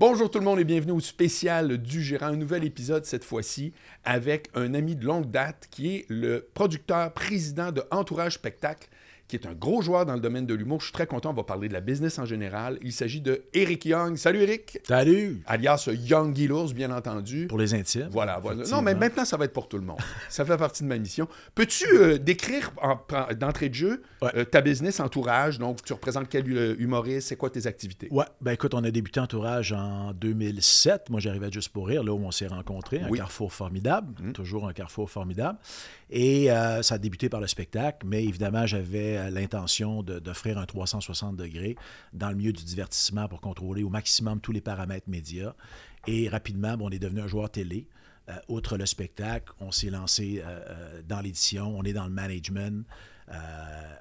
Bonjour tout le monde et bienvenue au spécial du gérant. Un nouvel épisode cette fois-ci avec un ami de longue date qui est le producteur président de Entourage Spectacle qui est un gros joueur dans le domaine de l'humour. Je suis très content, on va parler de la business en général. Il s'agit de Eric Young. Salut Eric. Salut. Alias Young Gilours, bien entendu. Pour les intimes. Voilà, voilà. Non, mais maintenant, ça va être pour tout le monde. ça fait partie de ma mission. Peux-tu euh, décrire d'entrée de jeu euh, ta business Entourage? Donc, tu représentes quel euh, humoriste? C'est quoi tes activités? Ouais, ben écoute, on a débuté Entourage en 2007. Moi, j'arrivais juste pour rire, là où on s'est rencontrés. Un carrefour formidable. Mmh. Toujours un carrefour formidable. Et ça a débuté par le spectacle, mais évidemment, j'avais l'intention d'offrir un 360 degrés dans le milieu du divertissement pour contrôler au maximum tous les paramètres médias. Et rapidement, on est devenu un joueur télé. Euh, outre le spectacle, on s'est lancé euh, euh, dans l'édition, on est dans le management.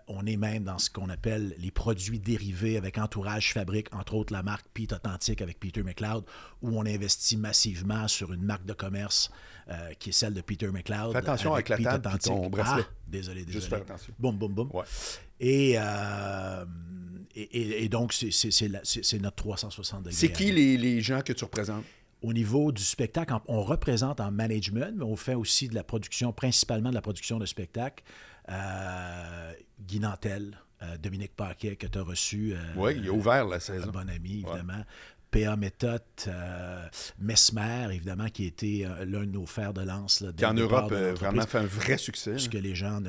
On est même dans ce qu'on appelle les produits dérivés avec Entourage Fabrique, entre autres la marque Pete Authentique avec Peter McLeod, où on investit massivement sur une marque de commerce qui est celle de Peter McLeod. Fais attention avec, la table ton bracelet. Ah, désolé, désolé. Juste faire attention. Boum, boum, boum. Euh, et, et, donc, c'est notre 360 degrés. C'est qui les, les, gens que tu représentes? Au niveau du spectacle, on représente en management, mais on fait aussi de la production, principalement de la production de spectacles. Euh, Guy Nantel, euh, Dominique Paquet, que tu as reçu. Euh, oui, il a ouvert la saison. Un bon ami, évidemment. PA Méthode, Mesmer, évidemment, qui a été l'un de nos fers de lance. qui en Europe vraiment fait un vrai succès. Ce que les gens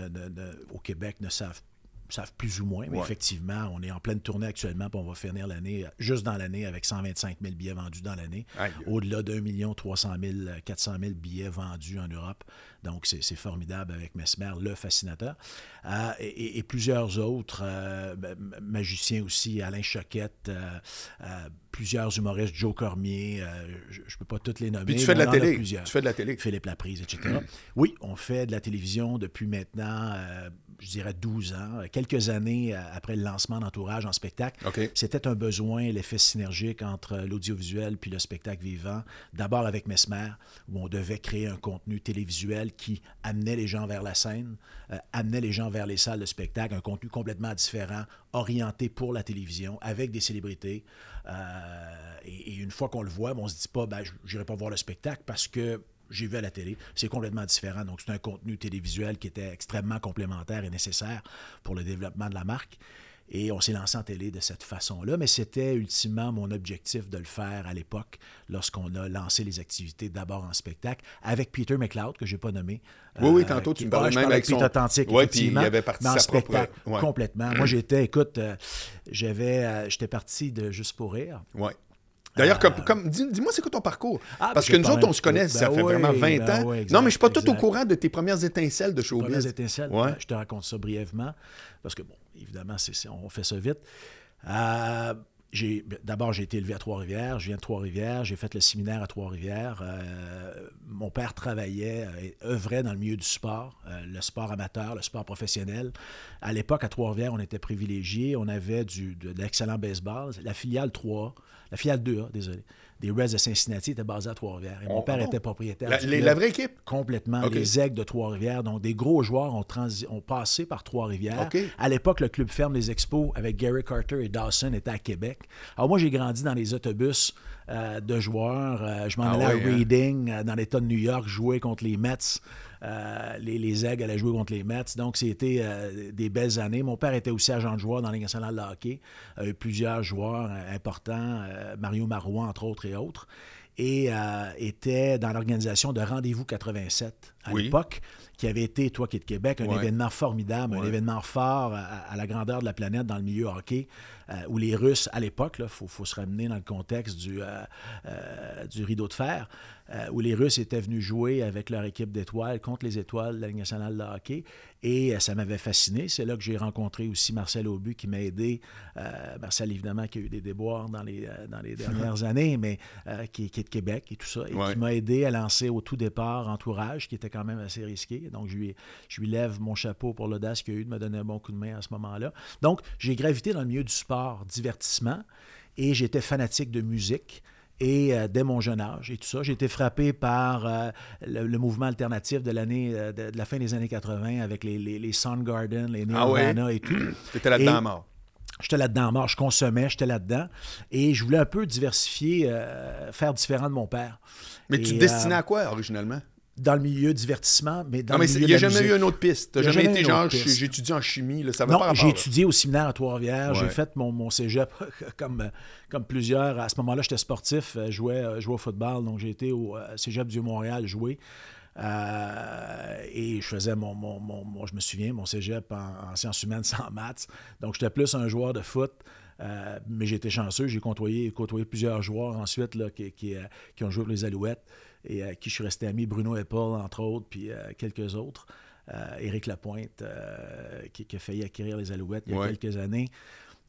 au Québec ne savent savent plus ou moins, mais effectivement, on est en pleine tournée actuellement, puis on va finir l'année, juste dans l'année, avec 125 000 billets vendus dans l'année. Au-delà d'un million 300 000, 400 000 billets vendus en Europe. Donc, c'est formidable avec Mesmer, le fascinateur. Euh, et, plusieurs autres euh, magiciens aussi, Alain Choquette, euh, plusieurs humoristes, Joe Cormier, je ne peux pas toutes les nommer. Puis tu fais de la télé. Tu fais de la télé. Philippe Laprise, etc. oui, on fait de la télévision depuis maintenant je dirais 12 ans, quelques années euh, après le lancement d'Entourage en spectacle. C'était un besoin, l'effet synergique entre l'audiovisuel puis le spectacle vivant. D'abord avec Mesmer, où on devait créer un contenu télévisuel qui amenait les gens vers la scène, euh, amenait les gens vers les salles de spectacle, un contenu complètement différent, orienté pour la télévision, avec des célébrités. Euh, et, une fois qu'on le voit, on ne se dit pas, ben, je n'irai pas voir le spectacle parce que j'ai vu à la télé. C'est complètement différent. Donc, c'est un contenu télévisuel qui était extrêmement complémentaire et nécessaire pour le développement de la marque. Et on s'est lancé en télé de cette façon-là, mais c'était ultimement mon objectif de le faire à l'époque, lorsqu'on a lancé les activités d'abord en spectacle, avec Peter McLeod, que je n'ai pas nommé. Oui, oui, tantôt tu me parlais même avec Peter Authentique, oui, effectivement, il avait parti dans le spectacle, complètement. Moi, j'étais, écoute, euh, j'avais, euh, j'étais parti de Juste pour rire. Oui. D'ailleurs, comme, comme dis-moi, c'est quoi ton parcours? Ah, Parce que nous autres, on se connaît, ça ben fait vraiment 20 ben ans. non, mais je ne suis pas tout au courant de tes premières étincelles de showbiz. Premières étincelles, ouais. je te raconte ça brièvement, parce que, bon, évidemment, on fait ça vite. Euh, D'abord, j'ai été élevé à Trois-Rivières. Je viens de Trois-Rivières. J'ai fait le séminaire à Trois-Rivières. Euh, mon père travaillait, et euh, œuvrait dans le milieu du sport, le sport amateur, le sport professionnel. À l'époque, à Trois-Rivières, on était privilégiés. On avait du, de, de l'excellent baseball. La filiale 3 la filiale 2A, désolé, des Reds de Cincinnati était basée à Trois-Rivières. Et mon oh, père était propriétaire. La, la, vraie équipe? Complètement. Les Aigles de Trois-Rivières. Donc, des gros joueurs ont, ont passé par Trois-Rivières. À l'époque, le club ferme des expos avec Gary Carter et Dawson était à Québec. Alors, moi, j'ai grandi dans les autobus euh, de joueurs. Euh, je m'en ah allais à hein? Reading, euh, dans l'État de New York, jouer contre les Mets. les, les Aigles allaient jouer contre les Mets. Donc, c'était des belles années. Mon père était aussi agent de joueur dans les nationale de hockey. plusieurs joueurs importants, Mario Marois, entre autres, et autres. Et était dans l'organisation de Rendez-vous 87 à l'époque, qui avait été, toi qui es de Québec, un événement formidable, un événement fort à, la grandeur de la planète dans le milieu hockey. Euh, où les Russes, à l'époque, il faut, se ramener dans le contexte du, euh, euh, du rideau de fer, où les Russes étaient venus jouer avec leur équipe d'étoiles contre les étoiles de la Ligue nationale de hockey. Et ça m'avait fasciné. C'est là que j'ai rencontré aussi Marcel Aubu qui m'a aidé. Marcel, évidemment, qui a eu des déboires dans les, dans les dernières années, mais qui, est de Québec et tout ça, et qui m'a aidé à lancer au tout départ Entourage, qui était quand même assez risqué. Donc, je lui, je lui lève mon chapeau pour l'audace qu'il a eu de me donner un bon coup de main à ce moment-là. Donc, j'ai gravité dans le milieu du sport divertissement, et j'étais fanatique de musique. Et euh, dès mon jeune âge et tout ça, j'ai été frappé par euh, le, mouvement alternatif de l'année euh, de, la fin des années 80 avec les, les, Soundgarden, les ah Nirvana et tout. Là-dedans mort. J'étais là-dedans mort, je consommais, j'étais là-dedans. Et je voulais un peu diversifier, faire différent de mon père. Mais tu te destinais à quoi, originalement? Dans le milieu divertissement, mais dans non, mais le milieu Il n'y a jamais musique. eu une autre piste. Tu n'as jamais été genre, j'étudie en chimie, là, ça va non, j'ai étudié au séminaire à Trois-Rivières. Ouais. J'ai fait mon, mon cégep comme, comme plusieurs. À ce moment-là, j'étais sportif, je jouais, je jouais au football, donc j'ai été au euh, cégep du Montréal jouer. Euh, et je faisais mon, mon, mon, je me souviens, mon cégep en, en sciences humaines sans maths. Donc, j'étais plus un joueur de foot. Euh, mais j'ai été chanceux. J'ai côtoyé, côtoyé plusieurs joueurs ensuite là, qui, qui, euh, qui ont joué pour les Alouettes et à qui je suis resté ami. Bruno Apple, entre autres, puis euh, quelques autres. Euh, Éric Lapointe, euh, qui, qui a failli acquérir les Alouettes il y a Ouais. quelques années.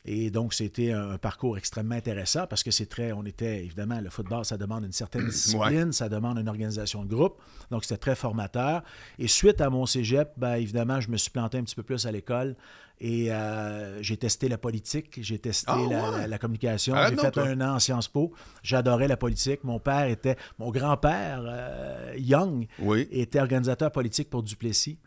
Et donc, c'était un parcours extrêmement intéressant parce que c'est très. On était, évidemment, le football, ça demande une certaine discipline, ça demande une organisation de groupe. Donc, c'était très formateur. Et suite à mon cégep, ben, évidemment, je me suis planté un petit peu plus à l'école. Et euh, j'ai testé la politique, j'ai testé Ah, la, ouais. la- la communication. Ah, j'ai fait toi. un an en Sciences Po. J'adorais la politique. Mon père était. Mon grand-père, euh, Young, Oui. était organisateur politique pour Duplessis.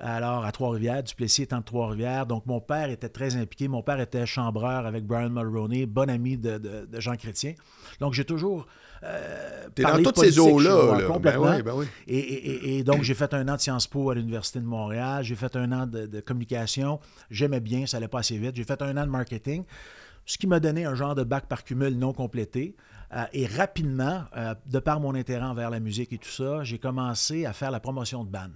Alors, à Trois-Rivières, Duplessis étant de Trois-Rivières. Donc, mon père était très impliqué. Mon père était chambreur avec Brian Mulroney, bon ami de, de- de Jean Chrétien. Donc, j'ai toujours. Euh, T'es dans toutes ces eaux-là. moi, là. Complètement. Ben oui, ben oui. Et, et- et- et donc, j'ai fait un an de Sciences Po à l'Université de Montréal. J'ai fait un an de, de communication. J'aimais bien, ça allait pas assez vite. J'ai fait un an de marketing, ce qui m'a donné un genre de bac par cumul non complété. Euh, et rapidement, euh, de par mon intérêt envers la musique et tout ça, j'ai commencé à faire la promotion de bandes.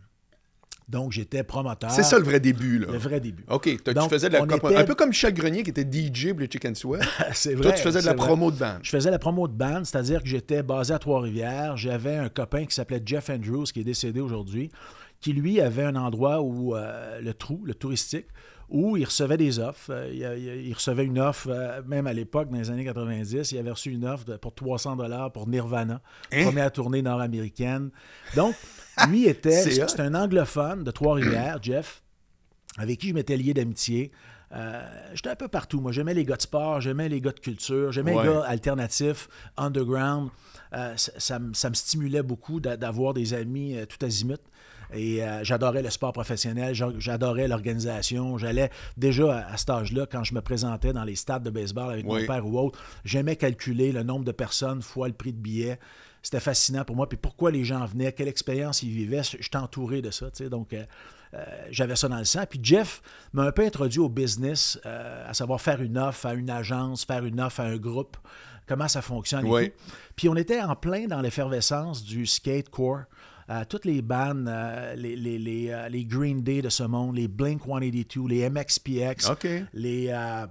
Donc, j'étais promoteur. C'est ça le vrai début, là. Le vrai début. OK, tu faisais de la était- Un peu comme Michel Grenier qui était DJ pour le Chicken Sweat. c'est vrai. Toi, tu faisais de la vrai. promo de band. Je faisais la promo de band, c'est-à-dire que j'étais basé à Trois-Rivières. J'avais un copain qui s'appelait Jeff Andrews, qui est décédé aujourd'hui, qui lui avait un endroit où euh, le trou, le touristique, où il recevait des offres. Euh, il, recevait une offre, euh, même à l'époque, dans les années 90, il avait reçu une offre pour 300 dollars pour Nirvana, Hein? première tournée nord-américaine. Donc, lui était, C'est un anglophone de Trois-Rivières, Jeff, avec qui je m'étais lié d'amitié. Euh, j'étais un peu partout. Moi, j'aimais les gars de sport, j'aimais les gars de culture, j'aimais Ouais. les gars alternatifs, underground. Euh, ça, ça me- ça me stimulait beaucoup d'a- d'avoir des amis euh, tout azimut. Et j'adorais le sport professionnel, j'a- j'adorais l'organisation. J'allais déjà à, à cet âge-là, quand je me présentais dans les stades de baseball avec mon père ou autre, j'aimais calculer le nombre de personnes fois le prix de billet. C'était fascinant pour moi. Puis pourquoi les gens venaient, quelle expérience ils vivaient. J'étais entouré de ça. tu sais. Donc, euh, euh, j'avais ça dans le sang. Puis Jeff m'a un peu introduit au business, euh, à savoir faire une offre à une agence, faire une offre à un groupe, comment ça fonctionne et Oui. tout. Puis on était en plein dans l'effervescence du skatecore. Euh, toutes les bandes, euh, les, les, les, les Green Day de ce monde, les Blink 182, les MXPX, les, euh,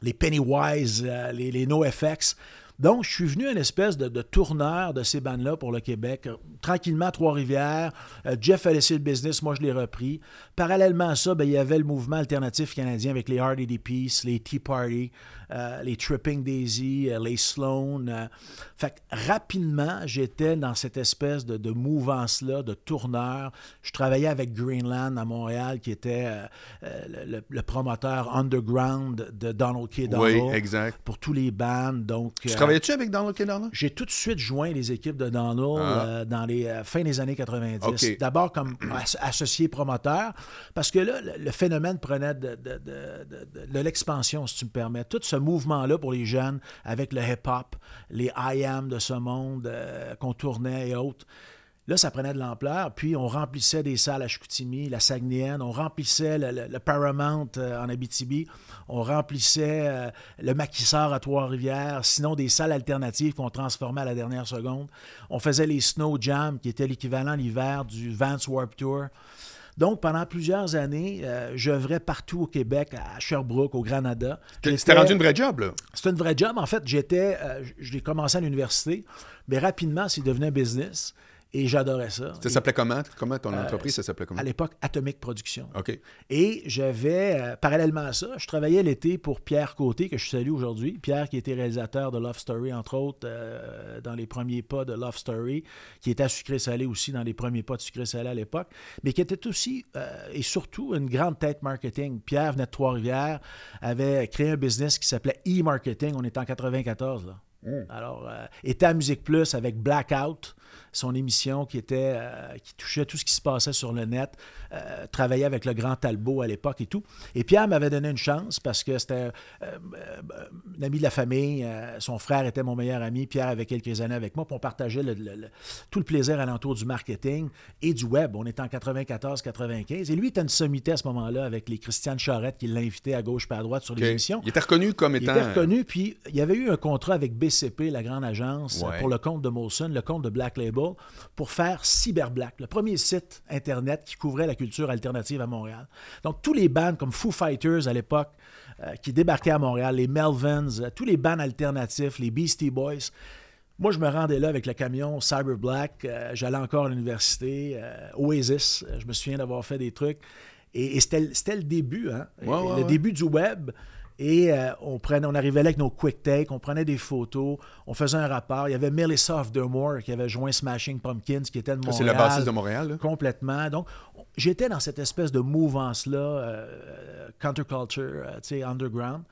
les Pennywise, les, les NoFX. Donc, je suis venu une espèce de, tourneur de ces bandes-là pour le Québec. Euh, Tranquillement, à Trois-Rivières. Euh, Jeff a laissé le business, moi je l'ai repris. Parallèlement à ça, ben, il y avait le mouvement alternatif canadien avec les Hard 80 Peace, les Tea Party, euh, les Tripping Daisy, euh, les Sloan. euh. Fait que rapidement, j'étais dans cette espèce de, de mouvance-là, de tourneur. Je travaillais avec Greenland à Montréal, qui était le, promoteur underground de Donald K. Oui, Donald exact. pour tous les bands. Donc, Tu travaillais-tu avec Donald K. Donald? j'ai tout de suite joint les équipes de Donald Ah. dans les fins des années 90. OK. D'abord comme as- associé promoteur, parce que là, le, le phénomène prenait de, de- de- de- de l'expansion, si tu me permets. Tout ce mouvement-là pour les jeunes, avec le hip-hop, les I Am de ce monde euh, qu'on tournait et autres. Là, ça prenait de l'ampleur. Puis, on remplissait des salles à Chicoutimi, la Saguenayenne. On remplissait le, Paramount euh, en Abitibi. On remplissait euh, le Maquissard à Trois-Rivières. Sinon, des salles alternatives qu'on transformait à la dernière seconde. On faisait les Snow Jam, qui était l'équivalent l'hiver du Vance Warp Tour. Donc, pendant plusieurs années, euh, j'œuvrais partout au Québec, à Sherbrooke, au Granada. C'était rendu une vraie job, là. c'était une vraie job. En fait, j'étais, euh, je l'ai commencé à l'université, mais rapidement, c'est devenu un business et j'adorais ça. Ça s'appelait comment? Comment ton Euh, entreprise, ça s'appelait comment? à l'époque, Atomic Production. OK. Et j'avais, euh, parallèlement à ça, je travaillais l'été pour Pierre Côté, que je salue aujourd'hui. Pierre, qui était réalisateur de Love Story, entre autres, euh, dans les premiers pas de Love Story, qui était à Sucré Salé aussi, dans les premiers pas de Sucré Salé à l'époque, mais qui était aussi et surtout une grande tête marketing. Pierre venait de Trois-Rivières, avait créé un business qui s'appelait E-Marketing. On était en 94, là. Alors, euh, était à Musique Plus avec Blackout. son émission qui était euh, qui touchait tout ce qui se passait sur le net, euh, travaillait avec le grand Talbot à l'époque et tout. Et Pierre m'avait donné une chance parce que c'était euh, un ami de la famille. son frère était mon meilleur ami. Pierre avait quelques années avec moi. Puis on partageait tout le plaisir alentour du marketing et du web. On était en 94-95. Et lui était une sommité à ce moment-là avec les Christiane Charette qui l'invitait à gauche et à droite sur les émissions. Il était reconnu comme étant. Il était reconnu. Puis il y avait eu un contrat avec La grande agence, pour le compte de Molson, le compte de Black Label pour faire Cyberblack, le premier site Internet qui couvrait la culture alternative à Montréal. Donc, tous les bands comme Foo Fighters à l'époque, euh, qui débarquaient à Montréal, les Melvins, euh, tous les bands alternatifs, les Beastie Boys, moi, je me rendais là avec le camion Cyber Black. Euh, j'allais encore à l'université, Oasis. Je me souviens d'avoir fait des trucs. Et, c'était le début, hein? le début du web. Et euh, on, prenait, on arrivait là avec nos quick takes, on prenait des photos, on faisait un rapport. Il y avait Melissa Demore qui avait joint Smashing Pumpkins, qui était de Montréal. C'est la bassiste de Montréal. Complètement. Donc, j'étais dans cette espèce de mouvance-là, euh, counterculture, euh, tu sais, underground,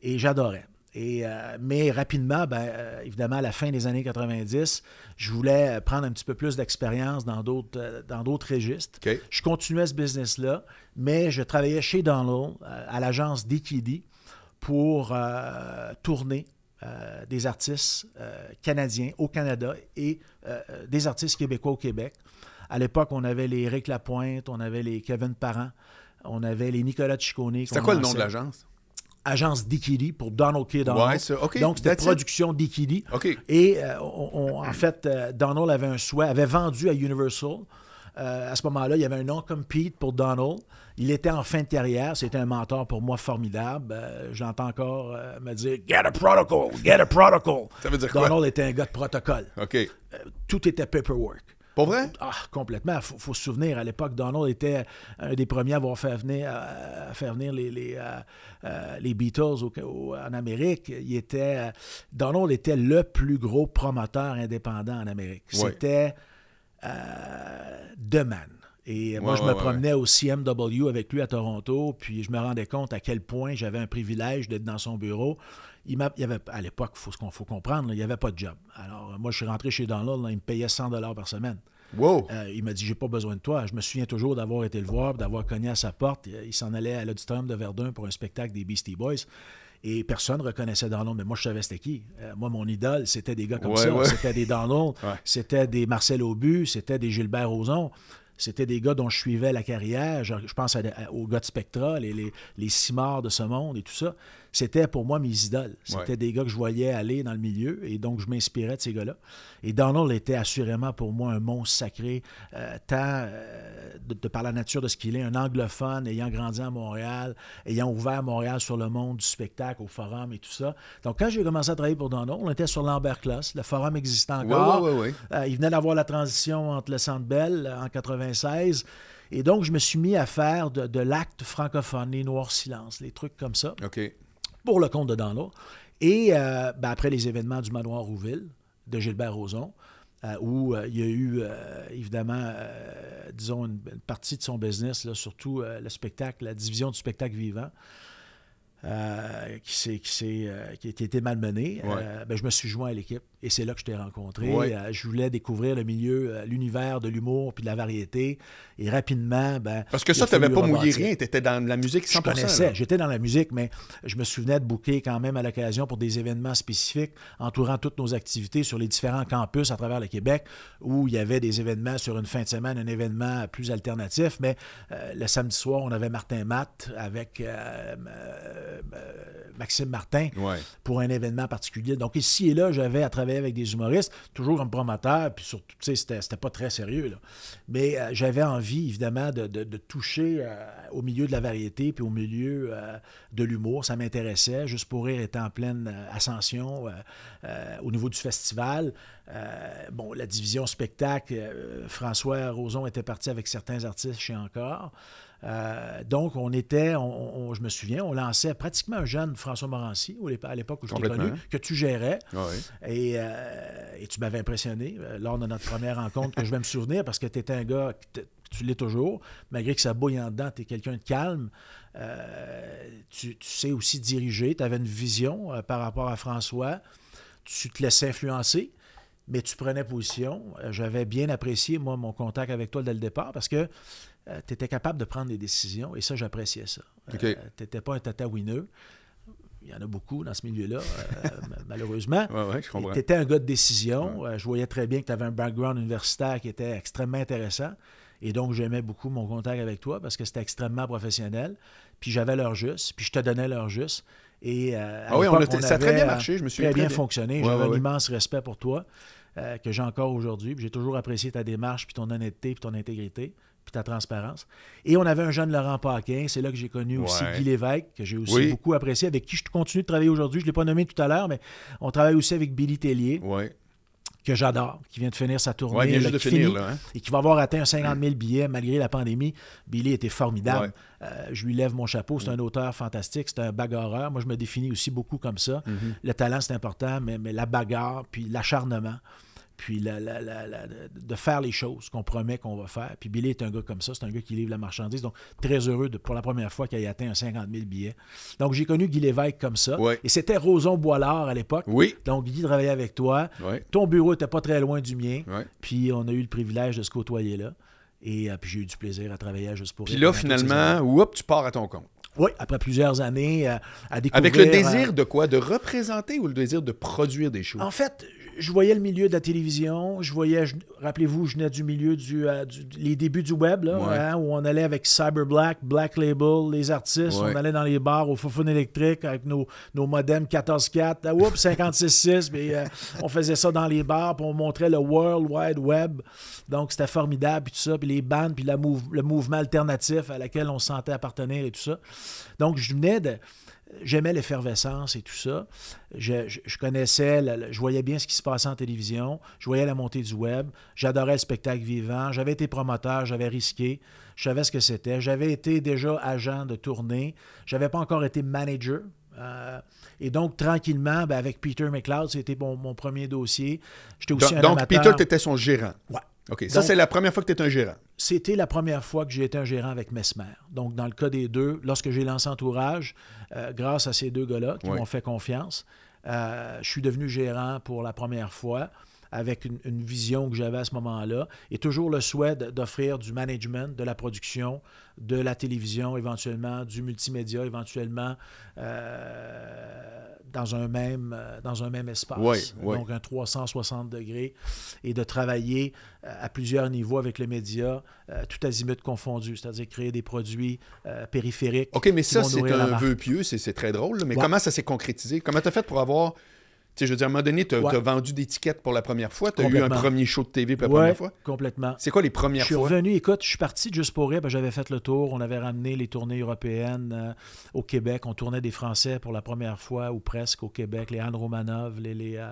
et j'adorais. Et, mais rapidement, ben, évidemment, à la fin des années 90, je voulais prendre un petit peu plus d'expérience dans d'autres, dans d'autres registres. Je continuais ce business-là, mais je travaillais chez Donald, à l'agence DKD, pour euh, tourner euh, des artistes euh, canadiens au Canada et des artistes québécois au Québec. À l'époque, on avait les Eric Lapointe, on avait les Kevin Parent, on avait les Nicolas Ciccone. C'était quoi le nom de l'agence? Agence Dikidi pour Donald K. Donald. Donc, c'était production Dikidi. Et en fait, Donald avait un souhait, avait vendu à Universal. À ce moment-là, il y avait un non-compete pour Donald. Il était en fin de carrière. C'était un mentor pour moi formidable. Euh, j'entends encore euh, me dire Get a protocol, get a protocol. Ça veut dire quoi? Donald était un gars de protocole. OK. Euh, tout était paperwork. Pour vrai? Ah, complètement. Il faut, se souvenir, à l'époque, Donald était un des premiers à avoir fait venir, à, faire venir les, les, les Beatles en Amérique. Il était, Donald était le plus gros promoteur indépendant en Amérique. C'était The Man. Et moi, je me promenais au CMW avec lui à Toronto, puis je me rendais compte à quel point j'avais un privilège d'être dans son bureau. Il, il y avait, à l'époque, il faut, faut, comprendre, il n'y avait pas de job. Alors, moi, je suis rentré chez Donald, il me payait 100 par semaine. Wow. Euh, il m'a dit J'ai pas besoin de toi. Je me souviens toujours d'avoir été le voir, d'avoir cogné à sa porte. Il s'en allait à l'auditorium de Verdun pour un spectacle des Beastie Boys. Et personne ne reconnaissait Donald, mais moi, je savais c'était qui. Euh, moi, mon idole, c'était des gars comme ça. C'était des Donald, c'était des Marcel Aubu, c'était des Gilbert Rozon. C'était des gars dont je suivais la carrière. Je, pense aux gars de Spectra, les, les, les Cimards de ce monde et tout ça c'était pour moi mes idoles. C'était des gars que je voyais aller dans le milieu et donc je m'inspirais de ces gars-là. Et Donald était assurément pour moi un monstre sacré, euh, tant euh, de, par la nature de ce qu'il est, un anglophone ayant grandi à Montréal, ayant ouvert Montréal sur le monde du spectacle, au forum et tout ça. Donc quand j'ai commencé à travailler pour Donald, on était sur Lambert Class, le forum existait encore. Euh, il venait d'avoir la transition entre le Centre Bell en 96. Et donc, je me suis mis à faire de, l'acte francophone, les noirs silences, les trucs comme ça. OK pour le compte de Donald. Et euh, ben, après les événements du manoir Rouville de Gilbert Rozon, euh, où euh, il y a eu évidemment, disons, une, partie de son business, là, surtout le spectacle, la division du spectacle vivant. qui, qui, qui, a été malmené, ben, je me suis joint à l'équipe. Et c'est là que je t'ai rencontré. Euh, je voulais découvrir le milieu, euh, l'univers de l'humour puis de la variété. Et rapidement, ben. Parce que ça, tu n'avais pas mouillé rien. Tu étais dans la musique 100%. Je connaissais. J'étais dans la musique, mais je me souvenais de booker quand même à l'occasion pour des événements spécifiques entourant toutes nos activités sur les différents campus à travers le Québec où il y avait des événements sur une fin de semaine, un événement plus alternatif. Mais euh, le samedi soir, on avait Martin Matt avec Maxime Martin pour un événement particulier. Donc ici et là, j'avais à travers avec des humoristes, toujours comme promoteur, puis surtout, tu sais, c'était, c'était pas très sérieux. Mais euh, j'avais envie, évidemment, de, de, toucher euh, au milieu de la variété, puis au milieu euh, de l'humour. Ça m'intéressait. Juste pour rire était en pleine ascension au niveau du festival. bon, la division spectacle, François Roson était parti avec certains artistes chez Encore. Euh, donc, on était, je me souviens, on lançait pratiquement un jeune François Morancy, à l'époque où je t'ai connu, que tu gérais. Ah euh, et, tu m'avais impressionné euh, lors de notre première rencontre, que je vais me souvenir, parce que tu étais un gars, tu l'es toujours, malgré que ça bouille en dedans, tu es quelqu'un de calme. tu, sais aussi diriger, tu avais une vision par rapport à François, tu te laissais influencer mais tu prenais position. J'avais bien apprécié, moi, mon contact avec toi dès le départ parce que tu étais capable de prendre des décisions et ça, j'appréciais ça. tu n'étais pas un tata winner. Il y en a beaucoup dans ce milieu-là, malheureusement. Oui, oui, je comprends. Tu étais un gars de décision. je voyais très bien que tu avais un background universitaire qui était extrêmement intéressant. Et donc, j'aimais beaucoup mon contact avec toi parce que c'était extrêmement professionnel. Puis j'avais l'heure juste, puis je te donnais l'heure juste. Et, euh, ah oui, on ça a très bien marché, je me suis Très, bien, fonctionné. J'avais un immense respect pour toi, euh, que j'ai encore aujourd'hui. J'ai toujours apprécié ta démarche, puis ton honnêteté, puis ton intégrité, puis ta transparence. Et on avait un jeune Laurent Paquin. C'est là que j'ai connu aussi Guy Lévesque, que j'ai aussi beaucoup apprécié, avec qui je continue de travailler aujourd'hui. Je ne l'ai pas nommé tout à l'heure, mais on travaille aussi avec Billy Tellier. Que j'adore, qui vient de finir sa tournée. Ouais, vient juste de finir, là, hein? Et qui va avoir atteint 50 000 billets malgré la pandémie. Billy était formidable. Euh, je lui lève mon chapeau. C'est un auteur fantastique. C'est un bagarreur. Moi, je me définis aussi beaucoup comme ça. Mm-hmm. Le talent, c'est important, mais, mais la bagarre, puis l'acharnement puis de faire les choses qu'on promet qu'on va faire. Puis Billy est un gars comme ça, c'est un gars qui livre la marchandise, donc très heureux de, pour la première fois qu'il ait atteint un 50 000 billets. Donc j'ai connu Guy Lévesque comme ça, et c'était Roson Boilard à l'époque. Oui. Donc Guy travaillait avec toi. Ton bureau n'était pas très loin du mien, puis on a eu le privilège de se côtoyer là. Et euh, puis j'ai eu du plaisir à travailler juste pour... Puis là, finalement, hop, tu pars à ton compte. Oui, après plusieurs années euh, à découvrir... Avec le désir euh, de quoi? De représenter ou le désir de produire des choses? En fait, je voyais le milieu de la télévision, je voyais, rappelez-vous, je venais du milieu du, euh, les débuts du web, là, hein, où on allait avec Cyber Black, Black Label, les artistes, on allait dans les bars au fofone électrique avec nos, nos modems 14.4, ah, oups, 56.6, mais euh, on faisait ça dans les bars, puis on montrait le World Wide Web, donc c'était formidable, puis tout ça, puis les bandes, puis la le mouvement alternatif à laquelle on se sentait appartenir et tout ça. Donc je venais de j'aimais l'effervescence et tout ça. Je, connaissais, je voyais bien ce qui se passait en télévision, je voyais la montée du web, j'adorais le spectacle vivant, j'avais été promoteur, j'avais risqué, je savais ce que c'était. J'avais été déjà agent de tournée, j'avais pas encore été manager. Euh, et donc, tranquillement, ben, avec Peter McLeod, c'était mon, premier dossier. J'étais aussi donc, un donc Peter, tu étais son gérant. Ouais. OK. Ça, c'est la première fois que tu es un gérant. C'était la première fois que j'ai été un gérant avec Mesmer. Donc, dans le cas des deux, lorsque j'ai lancé Entourage, euh, grâce à ces deux gars-là qui m'ont fait confiance, euh, je suis devenu gérant pour la première fois avec une, vision que j'avais à ce moment-là, et toujours le souhait d'offrir du management, de la production, de la télévision éventuellement, du multimédia éventuellement, euh, dans, un même, euh, dans un même espace. Donc un 360 degrés, et de travailler euh, à plusieurs niveaux avec les médias, tout azimut confondu, c'est-à-dire créer des produits périphériques. OK, mais ça, c'est un vœu pieux, c'est très drôle, mais comment ça s'est concrétisé? Comment tu as fait pour avoir sais, je veux dire, à un moment donné, tu as, vendu des tickets pour la première fois. Tu as eu un premier show de TV pour la première fois. complètement. C'est quoi les premières fois? Je suis revenu, écoute, je suis parti juste pour rire. J'avais fait le tour. On avait ramené les tournées européennes euh, au Québec. On tournait des Français pour la première fois, ou presque, au Québec. Les Anne Romanov, les... les euh,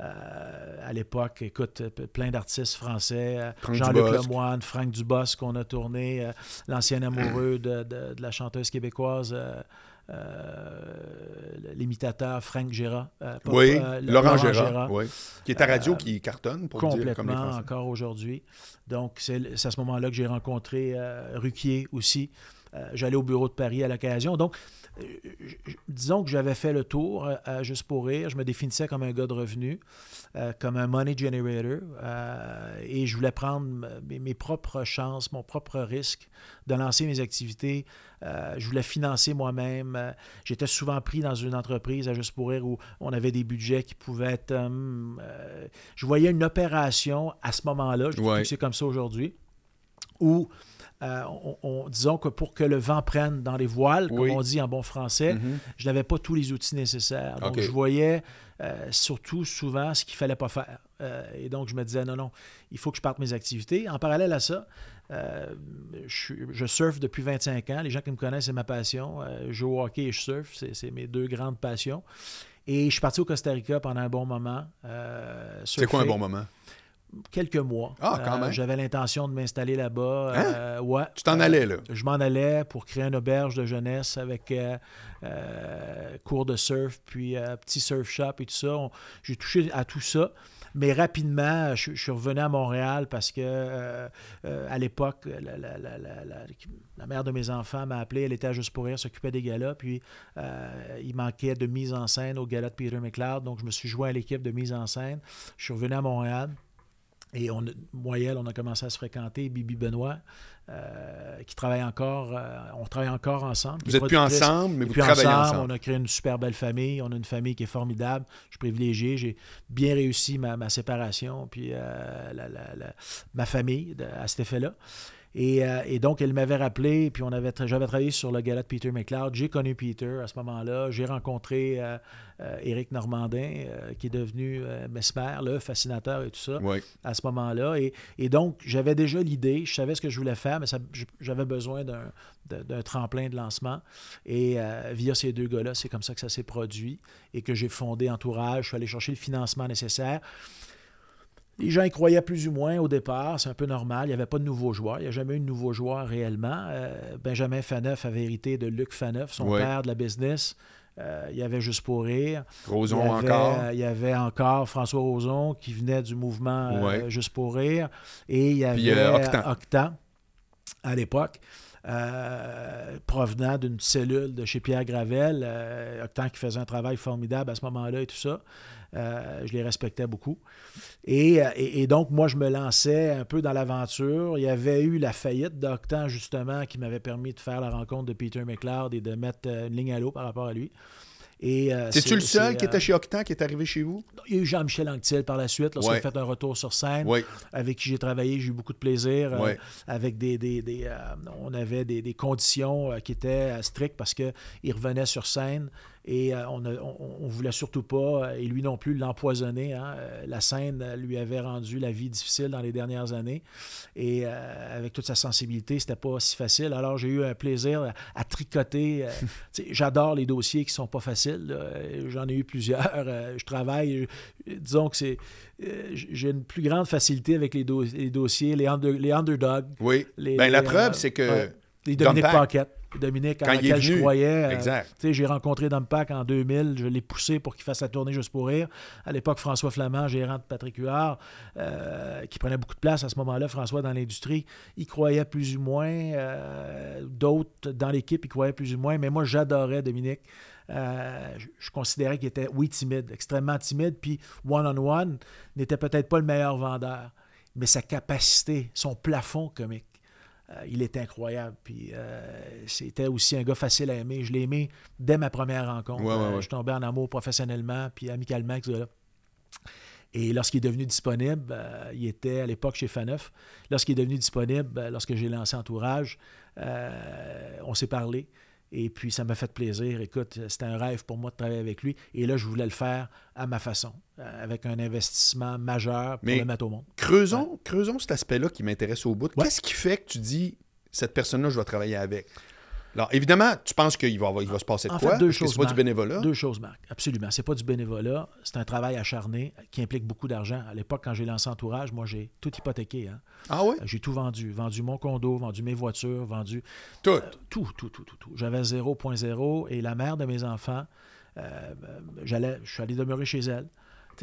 euh, à l'époque, écoute, plein d'artistes français, Jean-Luc Lemoine, Franck Dubosc qu'on a tourné, l'ancien amoureux de, de, la chanteuse québécoise l'imitateur Frank Gérard. Euh, oui, euh, Laurent, Gérard, oui. qui est à radio, qui cartonne, pour complètement, dire comme encore aujourd'hui. Donc, c'est à ce moment-là que j'ai rencontré Ruquier aussi. J'allais au bureau de Paris à l'occasion. Donc, disons que j'avais fait le tour juste pour rire. Je me définissais comme un gars de revenus, comme un money generator, et je voulais prendre mes, propres chances, mon propre risque de lancer mes activités. je voulais financer moi-même. J'étais souvent pris dans une entreprise à juste pour rire où on avait des budgets qui pouvaient être. je voyais une opération à ce moment-là, je ouais. c'est comme ça aujourd'hui, où euh, on, disons que pour que le vent prenne dans les voiles, comme on dit en bon français, mhm. je n'avais pas tous les outils nécessaires. Donc, je voyais euh, surtout souvent ce qu'il ne fallait pas faire. Euh, et donc, je me disais, non, non, il faut que je parte mes activités. En parallèle à ça, je, je, surfe depuis 25 ans. Les gens qui me connaissent, c'est ma passion. je joue au hockey et je surfe. C'est mes deux grandes passions. Et je suis parti au Costa Rica pendant un bon moment. c'est quoi un bon moment? Quelques mois. Ah, quand euh, même. J'avais l'intention de m'installer là-bas. Hein? Euh, ouais. Tu t'en allais, là? Je m'en allais pour créer une auberge de jeunesse avec euh, cours de surf, puis petit surf shop et tout ça. J'ai touché à tout ça. Mais rapidement, je, suis revenu à Montréal parce que euh, à l'époque, la, mère de mes enfants m'a appelé, elle était à Juste pour rire, s'occupait des galas, puis il manquait de mise en scène au gala de Peter McLeod, donc je me suis joint à l'équipe de mise en scène. Je suis revenu à Montréal. Et on, moi on a commencé à se fréquenter, Bibi Benoît, euh, qui travaille encore, euh, on travaille encore ensemble. Vous n'êtes plus ensemble, mais vous travaillez ensemble, On a créé une super belle famille, on a une famille qui est formidable, je suis privilégié, j'ai bien réussi ma, séparation, puis euh, ma famille à cet effet-là. Euh, et, donc, elle m'avait rappelé, puis on avait j'avais travaillé sur le gala de Peter McLeod. J'ai connu Peter à ce moment-là. J'ai rencontré euh, euh, Éric Normandin, qui est devenu Mesmer, le fascinateur et tout ça, à ce moment-là. Et, donc, j'avais déjà l'idée, je savais ce que je voulais faire, mais j'avais besoin d'un tremplin de lancement. Et via ces deux gars-là, c'est comme ça que ça s'est produit et que j'ai fondé Entourage. Je suis allé chercher le financement nécessaire. Les gens y croyaient plus ou moins au départ, c'est un peu normal. Il n'y avait pas de nouveaux joueurs. Il n'y a jamais eu de nouveaux joueurs réellement. Euh, Benjamin Faneuf avait hérité de Luc Faneuf, son père de la business. Euh, il y avait Juste pour rire. Roson encore? il y avait encore François Roson qui venait du mouvement euh, Juste pour rire. Et il y avait Octan. À l'époque. provenant d'une cellule de chez Pierre Gravel, Octan qui faisait un travail formidable à ce moment-là et tout ça. Euh, je les respectais beaucoup. Euh, et, donc, moi, je me lançais un peu dans l'aventure. Il y avait eu la faillite d'Octan, justement, qui m'avait permis de faire la rencontre de Peter McLeod et de mettre euh, une ligne à l'eau par rapport à lui. C'est-tu le seul qui était chez Octan qui est arrivé chez vous? Il y a eu Jean-Michel Anctil par la suite, lorsqu'il a fait un retour sur scène, avec qui j'ai travaillé, j'ai eu beaucoup de plaisir. avec des, des, on avait des, conditions qui étaient strictes parce qu'il revenait sur scène et euh, on ne voulait surtout pas, et lui non plus, l'empoisonner. Hein. Euh, la scène lui avait rendu la vie difficile dans les dernières années. Et euh, avec toute sa sensibilité, c'était pas si facile. Alors j'ai eu un plaisir à, tricoter. J'adore les dossiers qui sont pas faciles. J'en ai eu plusieurs. je travaille, disons que c'est. J'ai une plus grande facilité avec les, dossiers, les, les underdogs. Oui. ben, la preuve, c'est que. les Dominique Paquette. Dominique, en lequel je croyais. Euh, j'ai rencontré Dumpack en 2000, je l'ai poussé pour qu'il fasse la tournée juste pour rire. À l'époque, François Flamand, gérant de Patrick Huard, euh, qui prenait beaucoup de place à ce moment-là, François, dans l'industrie, il croyait plus ou moins. Euh, d'autres dans l'équipe, il croyaient plus ou moins. Mais moi, j'adorais Dominique. je, considérais qu'il était, oui, timide, extrêmement timide. Puis, one-on-one, n'était peut-être pas le meilleur vendeur. Mais sa capacité, son plafond comique il est incroyable. Puis euh, c'était aussi un gars facile à aimer. Je l'ai aimé dès ma première rencontre. Euh, je suis tombé en amour professionnellement puis amicalement avec ce gars-là. Et lorsqu'il est devenu disponible, il était à l'époque chez Faneuf. Lorsqu'il est devenu disponible, lorsque j'ai lancé Entourage, on s'est parlé. Et puis, ça m'a fait plaisir. Écoute, c'était un rêve pour moi de travailler avec lui. Et là, je voulais le faire à ma façon, euh, avec un investissement majeur pour le mettre au monde. Creusons, creusons cet aspect-là qui m'intéresse au bout. Qu'est-ce qui fait que tu dis, cette personne-là, je vais travailler avec? Alors, évidemment, tu penses qu'il va, il va se passer de en quoi? Fait, deux choses, c'est pas du bénévolat? Deux choses, Marc. Absolument. C'est pas du bénévolat. C'est un travail acharné qui implique beaucoup d'argent. À l'époque, quand j'ai lancé Entourage, moi, j'ai tout hypothéqué. Hein. Ah oui? J'ai tout vendu. Vendu mon condo, vendu mes voitures, vendu... Tout? Euh, tout, tout, tout, tout, tout. J'avais 0.0 et la mère de mes enfants, euh, j'allais, je suis allé demeurer chez elle.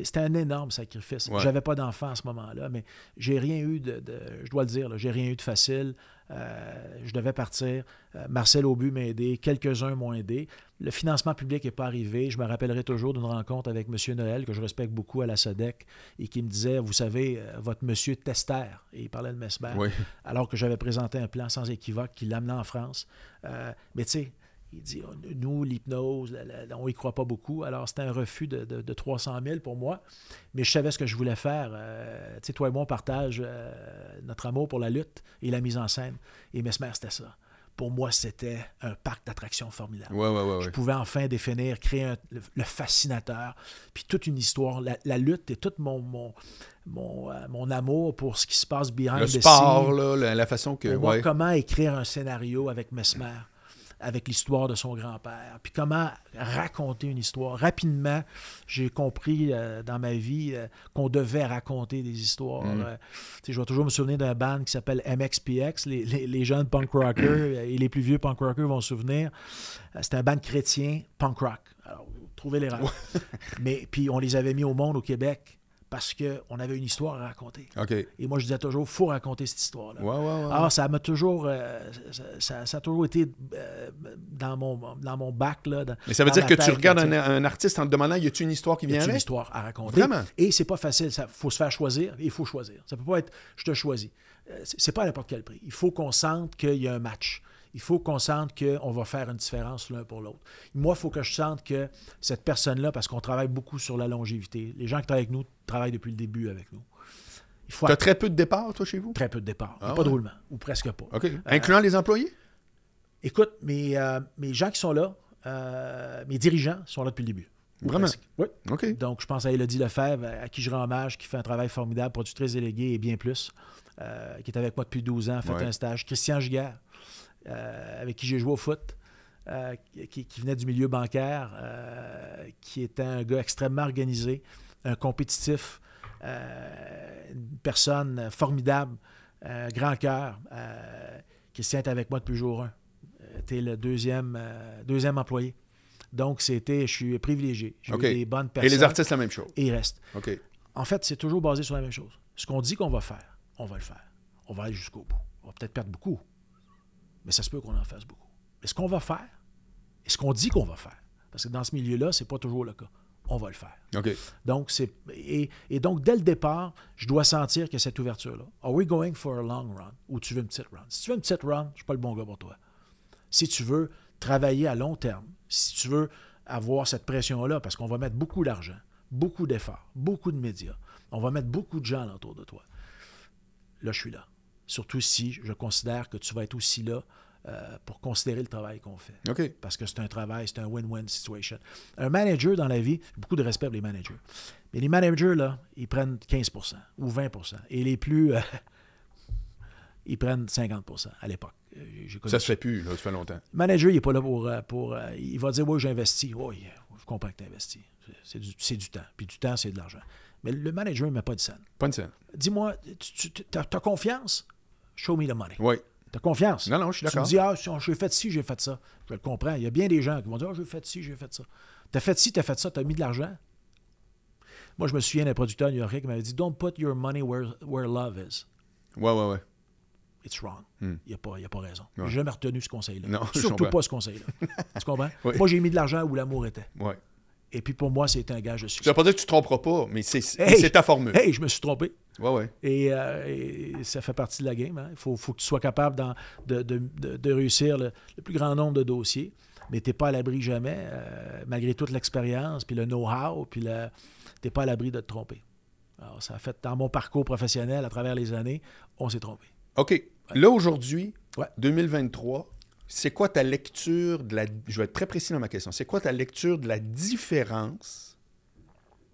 C'était un énorme sacrifice. J'avais pas d'enfant à ce moment-là, mais j'ai rien eu de, je dois le dire, j'ai rien eu de facile. Euh, je devais partir. Euh, Marcel Aubu m'a aidé. Quelques-uns m'ont aidé. Le financement public n'est pas arrivé. Je me rappellerai toujours d'une rencontre avec M. Noël, que je respecte beaucoup à la SODEC, et qui me disait Vous savez, euh, votre monsieur Tester, et il parlait de Mesmer, alors que j'avais présenté un plan sans équivoque qui l'amenait en France. mais tu sais, il dit oh, Nous, l'hypnose, on n'y croit pas beaucoup. Alors, c'était un refus de, de, 300 000 pour moi. Mais je savais ce que je voulais faire. Euh, tu sais, toi et moi, on partage euh, notre amour pour la lutte et la mise en scène. Et Mesmer, c'était ça. Pour moi, c'était un parc d'attractions formidable. je pouvais enfin définir, créer le, fascinateur, puis toute une histoire. La, lutte et tout mon, mon, mon, euh, mon, amour pour ce qui se passe behind le sport, là, la, façon que. comment écrire un scénario avec Mesmer avec l'histoire de son grand-père. Puis comment raconter une histoire? Rapidement, j'ai compris euh, dans ma vie euh, qu'on devait raconter des histoires. Mm. Euh, je vais toujours me souvenir d'un band qui s'appelle MXPX. Les, les, jeunes punk rockers et les plus vieux punk rockers vont se souvenir. C'était un band chrétien punk rock. Alors, trouvez les Mais puis on les avait mis au monde au Québec parce qu'on avait une histoire à raconter. Et moi, je disais toujours, il faut raconter cette histoire-là. Ouais, ouais, ouais. Alors, ça m'a toujours, euh, ça, ça, a toujours été euh, dans, mon, dans mon bac. Là, Mais ça veut dire que tu regardes un, un, artiste en te demandant, y a-t-il une histoire qui vient avec? une histoire à raconter? Vraiment? Et c'est pas facile. Il faut se faire choisir. Il faut choisir. Ça peut pas être, je te choisis. Euh, c'est pas à n'importe quel prix. Il faut qu'on sente qu'il y a un match il faut qu'on sente qu'on va faire une différence l'un pour l'autre. Moi, il faut que je sente que cette personne-là, parce qu'on travaille beaucoup sur la longévité, les gens qui travaillent avec nous travaillent depuis le début avec nous. Tu as très peu de départs, toi, chez vous? Très peu de départs. Ah pas de roulement, ou presque pas. OK. Euh, Incluant les employés? Écoute, mes, euh, mes gens qui sont là, euh, mes dirigeants sont là depuis le début. Vraiment? Oui. OK. Donc, je pense à Elodie Lefebvre, à qui je rends hommage, qui fait un travail formidable, productrice déléguée et bien plus, qui est avec moi depuis 12 ans, fait un stage. Christian Giguère, euh, avec qui j'ai joué au foot, euh, qui, venait du milieu bancaire, euh, qui était un gars extrêmement organisé, un compétitif, une personne formidable, grand cœur, qui est avec moi depuis jour 1. Tu es le deuxième, deuxième employé. Donc, c'était, je suis privilégié. J'ai eu des bonnes personnes. Et les artistes, la même chose. Et ils restent. En fait, c'est toujours basé sur la même chose. Ce qu'on dit qu'on va faire, on va le faire. On va aller jusqu'au bout. On va peut-être perdre beaucoup, mais ça se peut qu'on en fasse beaucoup. Mais ce qu'on va faire, et ce qu'on dit qu'on va faire, parce que dans ce milieu-là, ce n'est pas toujours le cas, on va le faire. OK. Donc, c'est, et, donc, dès le départ, je dois sentir que cette ouverture-là, are we going for a long run ou tu veux une petite run? Si tu veux une petite run, je ne suis pas le bon gars pour toi. Si tu veux travailler à long terme, si tu veux avoir cette pression-là, parce qu'on va mettre beaucoup d'argent, beaucoup d'efforts, beaucoup de médias, on va mettre beaucoup de gens autour de toi. Là, je suis là. Surtout si je considère que tu vas être aussi là euh, pour considérer le travail qu'on fait. Parce que c'est un travail, c'est un win-win situation. Un manager dans la vie, beaucoup de respect pour les managers. Mais les managers, là, ils prennent 15% ou 20% Et les plus. Euh, ils prennent 50% à l'époque. Euh, ça se fait plus, là, ça fait longtemps. Le manager, il n'est pas là pour. pour il va dire Oui, j'investis. Oui, je comprends que tu investis. C'est du, du, temps. Puis du temps, c'est de l'argent. Mais le manager ne met pas de scène. Pas de scène. Dis-moi, tu as confiance? Show me the money. Oui. Tu as confiance? Non, non, je suis d'accord. Tu me dis, ah, j'ai fait ci, j'ai fait ça. Je le comprends. Il y a bien des gens qui vont dire, ah, j'ai fait ci, j'ai fait ça. Tu as fait ci, tu as fait ça, tu as mis de l'argent? Moi, je me souviens d'un producteur new-yorkais qui m'avait dit, don't put your money where, where love is. Ouais, ouais, ouais. It's wrong. Hmm. Il n'y a, pas, a pas raison. Je J'ai jamais retenu ce conseil-là. Non, Surtout pas ce conseil-là. tu comprends? Moi, j'ai mis de l'argent où l'amour était. Ouais. Et puis pour moi, c'est un gage de succès. Ça veut pas dire que tu ne te tromperas pas, mais c'est ta formule. Hey, je me suis trompé. Ouais, ouais. Euh, et, ça fait partie de la game. Hein. Il faut, faut, que tu sois capable de, de, de, réussir le, plus grand nombre de dossiers. Mais tu n'es pas à l'abri jamais, euh, malgré toute l'expérience, puis le know-how, puis tu n'es pas à l'abri de te tromper. Alors, ça a fait, dans mon parcours professionnel, à travers les années, on s'est trompé. OK. Là, aujourd'hui, 2023, c'est quoi ta lecture de la. Je vais être très précis dans ma question. C'est quoi ta lecture de la différence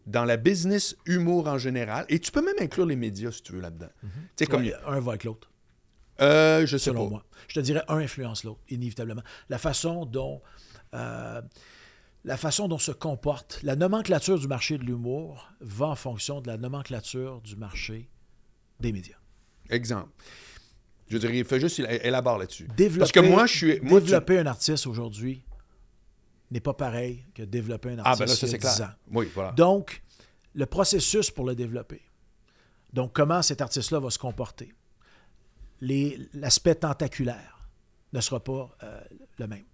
dans la business humour en général? Et tu peux même inclure les médias si tu veux là-dedans. Mm comme... un va avec l'autre. Euh, je sais Selon moi. Je te dirais un influence l'autre, inévitablement. La façon dont. Euh, la façon dont se comporte la nomenclature du marché de l'humour va en fonction de la nomenclature du marché des médias. Exemple. Je dirais, il fait juste élabore là-dessus. Parce que moi, je suis. développer un artiste aujourd'hui n'est pas pareil que développer un artiste. Ah, ben là, ça, clair. Oui, voilà. Donc, le processus pour le développer. Donc, comment cet artiste-là va se comporter? L'aspect tentaculaire ne sera pas euh, le même.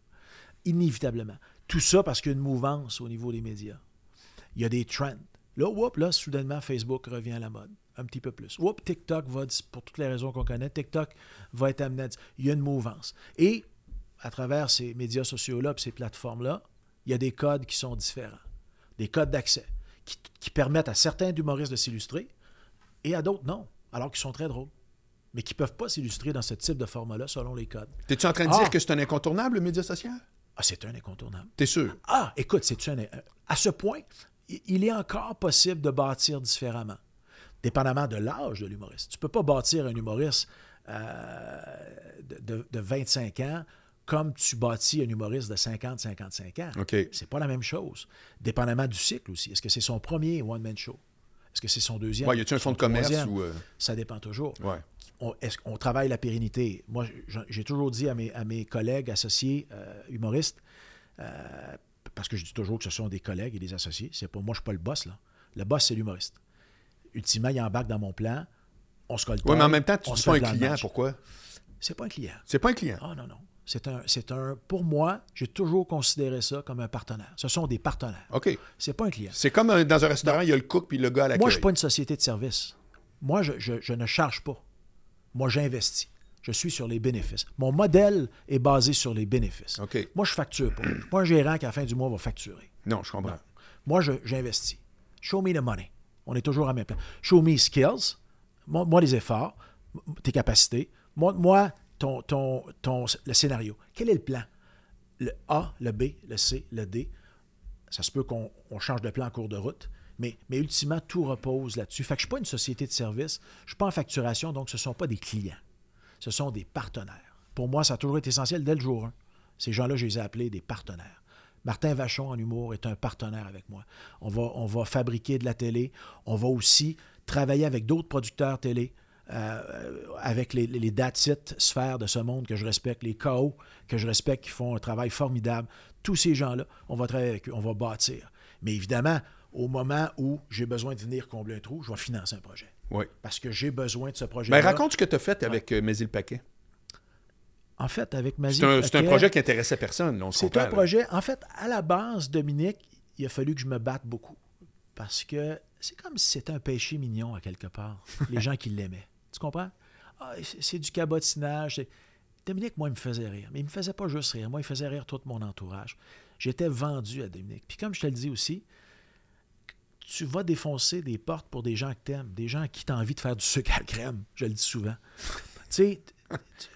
Inévitablement. Tout ça parce qu'il y a une mouvance au niveau des médias. Il y a des trends. Là, whoop, là, soudainement, Facebook revient à la mode un petit peu plus. Oups, TikTok va, pour toutes les raisons qu'on connaît, TikTok va être amené à Il y a une mouvance. Et à travers ces médias sociaux-là, ces plateformes-là, il y a des codes qui sont différents. Des codes d'accès qui, permettent à certains humoristes de s'illustrer et à d'autres non, alors qu'ils sont très drôles. Mais qui ne peuvent pas s'illustrer dans ce type de format-là selon les codes. Es-tu en train de dire ah! que c'est un incontournable, le média social? Ah, c'est un incontournable. T'es sûr? Ah, écoute, c'est un. À ce point, il est encore possible de bâtir différemment dépendamment de l'âge de l'humoriste. Tu ne peux pas bâtir un humoriste euh, de, 25 ans comme tu bâtis un humoriste de 50-55 ans. Okay. C'est pas la même chose. Dépendamment du cycle aussi. Est-ce que c'est son premier one-man show? Est-ce que c'est son deuxième? Ouais, y a-t-il un fonds de commerce ou. Euh? Ça dépend toujours. Ouais. On, est-ce qu'on travaille la pérennité? Moi, j'ai toujours dit à mes, à mes collègues associés euh, humoristes, parce que je dis toujours que ce sont des collègues et des associés, c'est pas moi, je suis pas le boss, là. Le boss, c'est l'humoriste. ultimement, il embarque dans mon plan. On se colle Oui, mais en même temps, tu ne pas un client. Pourquoi? C'est pas un client. C'est pas un client. Ah, non, non. C'est un, c'est un. Pour moi, j'ai toujours considéré ça comme un partenaire. Ce sont des partenaires. OK. C'est pas un client. C'est comme dans un restaurant, il y a le cook puis le gars à la Moi, je suis pas une société de service. Moi, je, je ne charge pas. Moi, j'investis. Je suis sur les bénéfices. Mon modèle est basé sur les bénéfices. Moi, je facture pas. Je suis pas un gérant qui, à la fin du mois, va facturer. Non, je comprends. Moi, j'investis. Show me the money. On est toujours à même plan. Show me skills. Montre-moi les efforts, tes capacités. Montre-moi ton, ton, ton, le scénario. Quel est le plan? Le A, le B, le C, le D. Ça se peut qu'on change de plan en cours de route. Mais, mais ultimement, tout repose là-dessus. Fait que je ne suis pas une société de service, je ne suis pas en facturation, donc ce ne sont pas des clients. Ce sont des partenaires. Pour moi, ça a toujours été essentiel dès le jour 1. Ces gens-là, je les ai appelés des partenaires. Martin Vachon en humour est un partenaire avec moi. On va, fabriquer de la télé. On va aussi travailler avec d'autres producteurs télé. Euh, avec les, les sphères de ce monde que je respecte, les KO que je respecte, qui font un travail formidable. Tous ces gens-là, on va travailler avec eux, on va bâtir. Mais évidemment, au moment où j'ai besoin de venir combler un trou, je vais financer un projet. Oui. Parce que j'ai besoin de ce projet. Mais raconte ce que tu as fait avec ouais. Euh, Paquet. En fait, avec Mazie C'est un, projet qui intéressait personne. C'est un projet. En fait, à la base, Dominique, il a fallu que je me batte beaucoup. Parce que c'est comme si c'était un péché mignon, à quelque part. Les gens qui l'aimaient. Tu comprends? Ah, c'est du cabotinage. Dominique, moi, il me faisait rire. Mais il ne me faisait pas juste rire. Moi, il faisait rire tout mon entourage. J'étais vendu à Dominique. Puis comme je te le dis aussi, tu vas défoncer des portes pour des gens que tu aimes, des gens à qui as envie de faire du sucre à crème. Je le dis souvent. tu sais,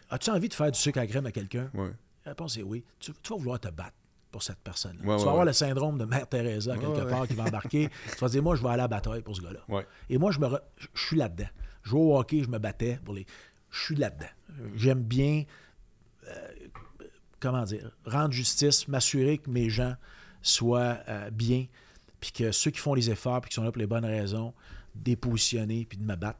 as-tu envie de faire du sucre à crème à quelqu'un? Oui. La réponse est oui. Tu, tu, vas vouloir te battre pour cette personne-là. Ouais, tu vas ouais, avoir ouais. le syndrome de Mère Teresa quelque part qui va embarquer. tu vas dire, moi, je vais aller à la bataille pour ce gars-là. Et moi, je, me re... je suis là-dedans. Je jouais au hockey, je me battais pour les. Je suis là-dedans. J'aime bien, euh, comment dire, rendre justice, m'assurer que mes gens soient euh, bien, puis que ceux qui font les efforts, puis qui sont là pour les bonnes raisons, dépositionner, puis de me battre.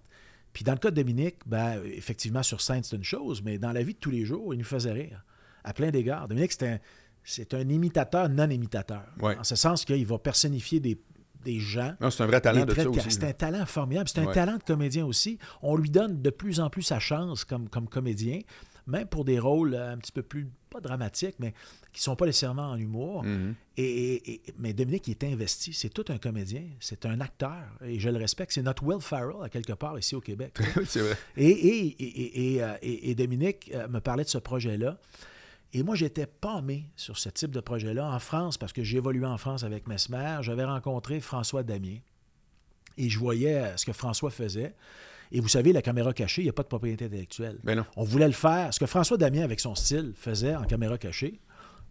Puis dans le cas de Dominique, ben, effectivement, sur scène, c'est une chose, mais dans la vie de tous les jours, il nous faisait rire, à plein d'égards. Dominique, c'est un, c'est un imitateur non-imitateur. Ouais. En ce sens qu'il va personnifier des, des gens. Non, c'est un vrai talent de ça aussi. C'est un talent formidable. C'est un Ouais. talent de comédien aussi. On lui donne de plus en plus sa chance comme, comme comédien, même pour des rôles euh, un petit peu plus, pas dramatiques, mais qui ne sont pas nécessairement en humour. Mhm. Et, et- et- mais Dominique il est investi. C'est tout un comédien. C'est un acteur. Et je le respecte. C'est notre Will Farrell, à quelque part, ici au Québec. c'est vrai. Et, et, et, et- et, euh, Dominique euh, me parlait de ce projet-là. Et moi, j'étais pâmé sur ce type de projet-là en France, parce que j'ai évolué en France avec Mesmer. J'avais rencontré François Damien. Et je voyais euh, ce que François faisait. Et vous savez, la caméra cachée, il n'y a pas de propriété intellectuelle. Ben non. On voulait le faire. Ce que François Damien, avec son style, faisait en caméra cachée,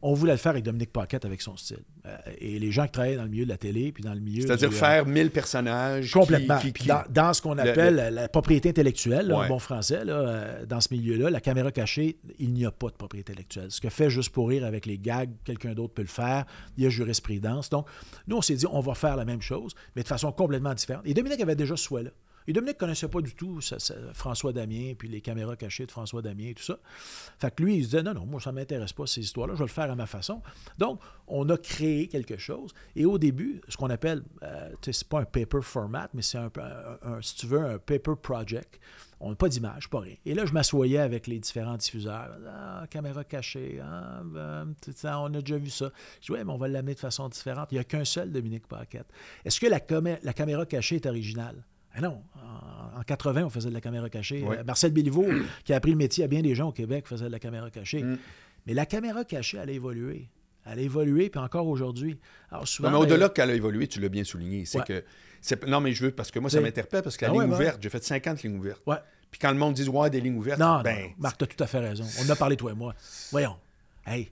on voulait le faire avec Dominique Paquette avec son style. Euh, et les gens qui travaillaient dans le milieu de la télé, puis dans le milieu. C'est-à-dire faire 1000 personnages. Complètement. qui- Puis qui- dans, dans ce qu'on le- appelle la propriété intellectuelle, là, Ouais. en bon français, là, euh, dans ce milieu-là, la caméra cachée, il n'y a pas de propriété intellectuelle. Ce que fait juste pour rire avec les gags, quelqu'un d'autre peut le faire. Il y a jurisprudence. Donc, nous, on s'est dit, on va faire la même chose, mais de façon complètement différente. Et Dominique avait déjà ce souhait-là. Et Dominique ne connaissait pas du tout François Damien, puis les caméras cachées de François Damien et tout ça. Fait que lui, il se disait, non, non, moi, ça ne m'intéresse pas, ces histoires-là, je vais le faire à ma façon. Donc, on a créé quelque chose. Et au début, ce qu'on appelle, euh, c'est pas un paper format, mais c'est un, un- si tu veux, un paper project. On n'a pas d'image, pas rien. Et là, je m'assoyais avec les différents diffuseurs. Ah, caméra cachée, ah, ben, on a déjà vu ça. Je dis, ouais, mais on va l'amener de façon différente. Il n'y a qu'un seul Dominique Paquette. Est-ce que la caméra cachée est originale? Ah non, en, en 80, on faisait de la caméra cachée. Euh, Marcel Béliveau, qui a appris le métier à bien des gens au Québec, faisait de la caméra cachée. Mm. Mais la caméra cachée, elle a évolué. Elle a évolué, puis encore aujourd'hui. Souvent, Non, mais ben, au-delà qu'elle a évolué, tu l'as bien souligné. C'est Ouais. que. c'est- Non, mais je veux, parce que moi, ça m'interpelle, parce que la Ah ligne ouais. ouverte, j'ai fait 50 lignes ouvertes. Ouais. Puis quand le monde dit, ouais, des lignes ouvertes, Non, ben. non, Marc, tu as tout à fait raison. On en a parlé, toi et moi. Voyons. Hey,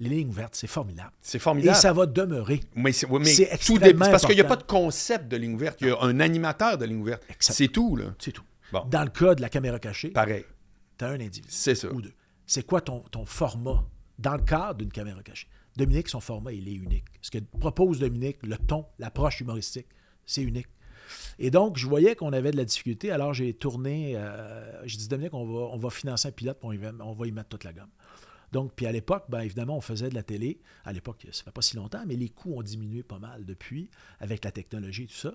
les lignes ouvertes, c'est formidable. C'est Et formidable. ça va demeurer. Mais c'est mais C'est tout dé- parce qu'il n'y a pas de concept de ligne ouverte. Il y a un animateur de ligne ouverte. C'est tout, là. C'est tout. Bon. Dans le cas de la caméra cachée, Pareil. tu as un individu. C'est ça. Ou deux. C'est quoi ton, ton format dans le cadre d'une caméra cachée? Dominique, son format, il est unique. Ce que propose Dominique, le ton, l'approche humoristique, c'est unique. Et donc, je voyais qu'on avait de la difficulté. Alors, j'ai tourné. euh, j'ai dit, Dominique, on va, on va financer un pilote, va- on va y mettre toute la gomme. Donc, puis à l'époque, ben, évidemment, on faisait de la télé. À l'époque, ça fait pas si longtemps, mais les coûts ont diminué pas mal depuis, avec la technologie et tout ça.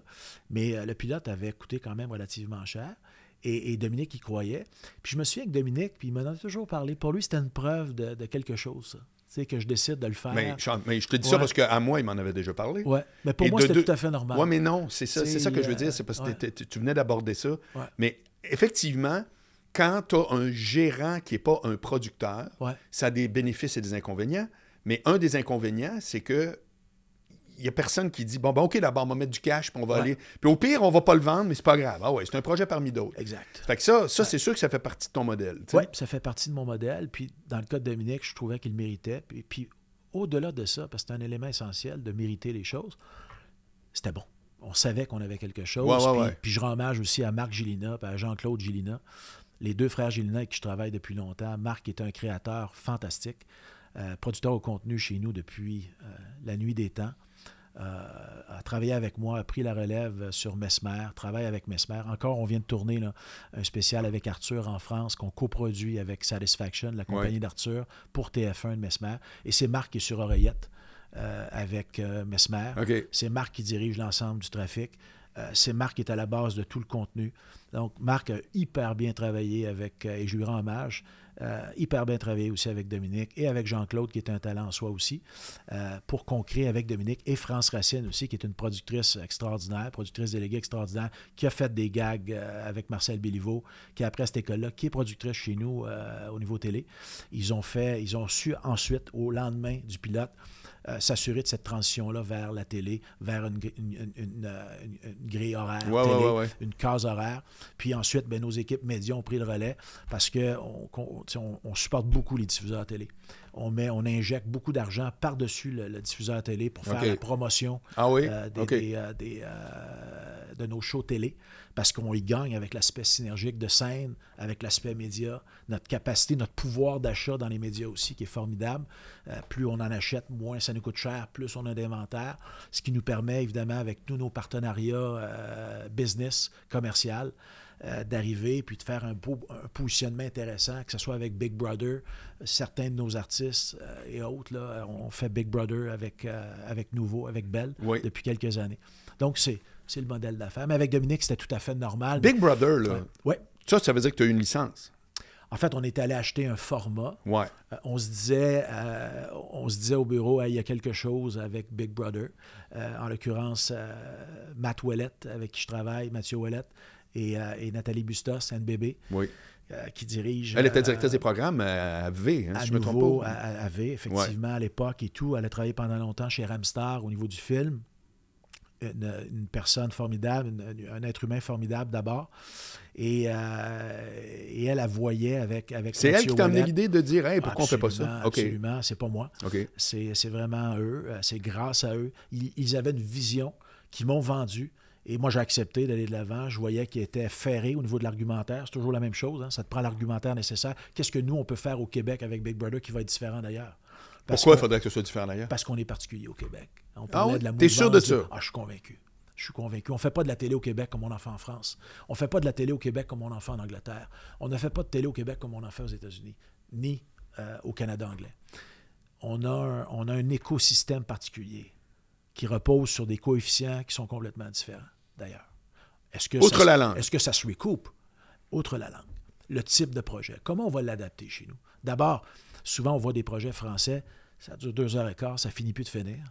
Mais euh, le pilote avait coûté quand même relativement cher. Et, Dominique y croyait. Puis je me souviens que Dominique, puis il m'en a toujours parlé. Pour lui, c'était une preuve de, quelque chose, ça. que je décide de le faire. Mais, je te dis ça parce qu'à moi, il m'en avait déjà parlé. Oui, mais pour moi, c'était tout à fait normal. Oui, mais non, c'est ça, c'est ça que je veux dire. C'est parce que tu venais d'aborder ça. Mais effectivement, quand tu as un gérant qui n'est pas un producteur, ça a des bénéfices et des inconvénients. Mais un des inconvénients, c'est que il n'y a personne qui dit bon, ben, OK, d'abord, on va mettre du cash, puis on va aller. Puis au pire, on va pas le vendre, mais c'est pas grave. Ah ouais, c'est un projet parmi d'autres. Exact. Fait que ça, ça c'est sûr que ça fait partie de ton modèle. Oui, ça fait partie de mon modèle. Puis dans le cas de Dominique, je trouvais qu'il méritait. Puis, puis au-delà de ça, parce que c'est un élément essentiel de mériter les choses, c'était bon. On savait qu'on avait quelque chose. puis, je rends hommage aussi à Marc Gilina à Jean-Claude Gilina les deux frères Gélina avec qui je travaille depuis longtemps. Marc est un créateur fantastique, euh, producteur au contenu chez nous depuis euh, la nuit des temps. Euh, a travaillé avec moi, a pris la relève sur Mesmer, travaille avec Mesmer. Encore, on vient de tourner un spécial avec Arthur en France qu'on coproduit avec Satisfaction, la compagnie d'Arthur, pour TF1 de Mesmer. Et c'est Marc qui est sur Oreillette avec Mesmer. C'est Marc qui dirige l'ensemble du trafic. C'est Marc qui est à la base de tout le contenu. Donc, Marc a hyper bien travaillé avec, euh, et je lui rends hommage, euh, hyper bien travaillé aussi avec Dominique et avec Jean-Claude, qui est un talent en soi aussi, euh, pour qu'on crée avec Dominique et France Racine aussi, qui est une productrice extraordinaire, productrice déléguée extraordinaire, qui a fait des gags avec Marcel Béliveau, qui après cette école-là, qui est productrice chez nous au niveau télé. Ils ont fait, ils ont su ensuite, au lendemain du pilote, euh, s'assurer de cette transition-là vers la télé, vers une, grille horaire, télé, une case horaire. Puis ensuite, ben, nos équipes médias ont pris le relais parce on, supporte beaucoup les diffuseurs télé. On, met, on injecte beaucoup d'argent par-dessus le, diffuseur télé pour faire la promotion ah euh, euh, de nos shows télé parce qu'on y gagne avec l'aspect synergique de scène, avec l'aspect média, notre capacité, notre pouvoir d'achat dans les médias aussi, qui est formidable. Euh, plus on en achète, moins ça nous coûte cher, plus on a d'inventaire, ce qui nous permet évidemment, avec tous nos partenariats euh, business, commercial, euh, d'arriver puis de faire un, beau, positionnement intéressant, que ce soit avec Big Brother, certains de nos artistes et autres, là, on fait Big Brother avec, avec Nouveau, avec Belle, depuis quelques années. Donc, c'est c'est le modèle d'affaires. Mais avec Dominique, c'était tout à fait normal. Big Brother, là. Ouais. Ça, ça veut dire que tu as une licence. En fait, on est allé acheter un format. Ouais. Euh, on, se disait, euh, on se disait au bureau, il y a quelque chose avec Big Brother. Euh, en l'occurrence, Matt Ouellette, avec qui je travaille, Mathieu Ouellette, et, Nathalie Bustos, NBB. Oui. qui dirige. Elle était directrice des programmes à V, hein, si je me trompe pas. À, V, effectivement, à l'époque et tout. Elle a travaillé pendant longtemps chez Ramstar au niveau du film une, personne formidable, un être humain formidable d'abord. Et, euh, et, elle, la voyait avec, avec C'est elle qui t'a amené l'idée de dire hey, pourquoi on ne fait pas ça? Absolument, c'est pas moi. C'est vraiment eux, euh, c'est grâce à eux. Ils, avaient une vision qui m'ont vendu. Et moi, j'ai accepté d'aller de l'avant. Je voyais qu'ils étaient ferrés au niveau de l'argumentaire. C'est toujours la même chose. Hein. Ça te prend l'argumentaire nécessaire. Qu'est-ce que nous, on peut faire au Québec avec Big Brother qui va être différent d'ailleurs? Pourquoi il faudrait que ce soit différent d'ailleurs? Parce qu'on est particulier au Québec. On ah oui? T'es sûr de ça? Ah, je suis convaincu. Je suis convaincu. On ne fait pas de la télé au Québec comme on en fait en France. On ne fait pas de la télé au Québec comme on en fait en Angleterre. On ne fait pas de télé au Québec comme on en fait aux États-Unis, ni euh, au Canada anglais. On a, un, on a un écosystème particulier qui repose sur des coefficients qui sont complètement différents, d'ailleurs. Est-ce que Outre la langue. Est-ce que ça se recoupe? Outre la langue. Le type de projet. Comment on va l'adapter chez nous? D'abord, souvent, on voit des projets français, ça dure deux heures et quart, ça finit plus de finir.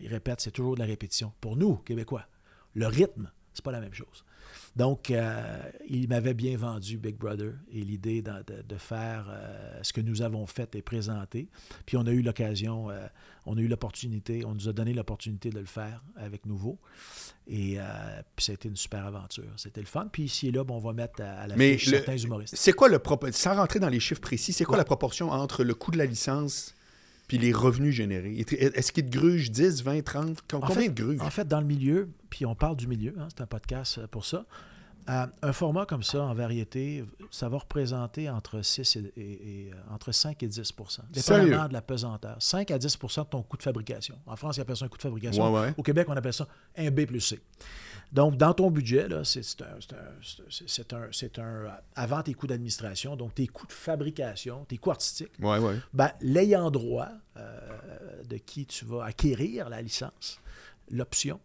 Ils répètent, c'est toujours de la répétition. Pour nous, Québécois, le rythme, c'est pas la même chose. Donc, euh, il m'avait bien vendu Big Brother et l'idée de, faire euh, ce que nous avons fait et présenté. Puis on a eu l'occasion, euh, on a eu l'opportunité, on nous a donné l'opportunité de le faire avec Nouveau. Et puis ça a été une super aventure. C'était le fun. Puis ici et là, bon, on va mettre à, la Mais certains humoristes. C'est quoi le sans rentrer dans les chiffres précis, c'est quoi la proportion entre le coût de la licence puis les revenus générés. Est-ce qu'il te gruge 10, 20, 30? Combien de gruge? En fait, dans le milieu, puis on parle du milieu, hein, c'est un podcast pour ça, Euh, un format comme ça, en variété, ça va représenter entre, 6 et, euh, entre 5 et 10 dépendamment de la pesanteur. 5 à 10% de ton coût de fabrication. En France, ils appellent ça un coût de fabrication. Au Québec, on appelle ça un B plus C. Donc, dans ton budget, c'est un, un, un, avant tes coûts d'administration, donc tes coûts de fabrication, tes coûts artistiques, ouais, ouais. Ben, l'ayant droit euh, de qui tu vas acquérir la licence, l'option,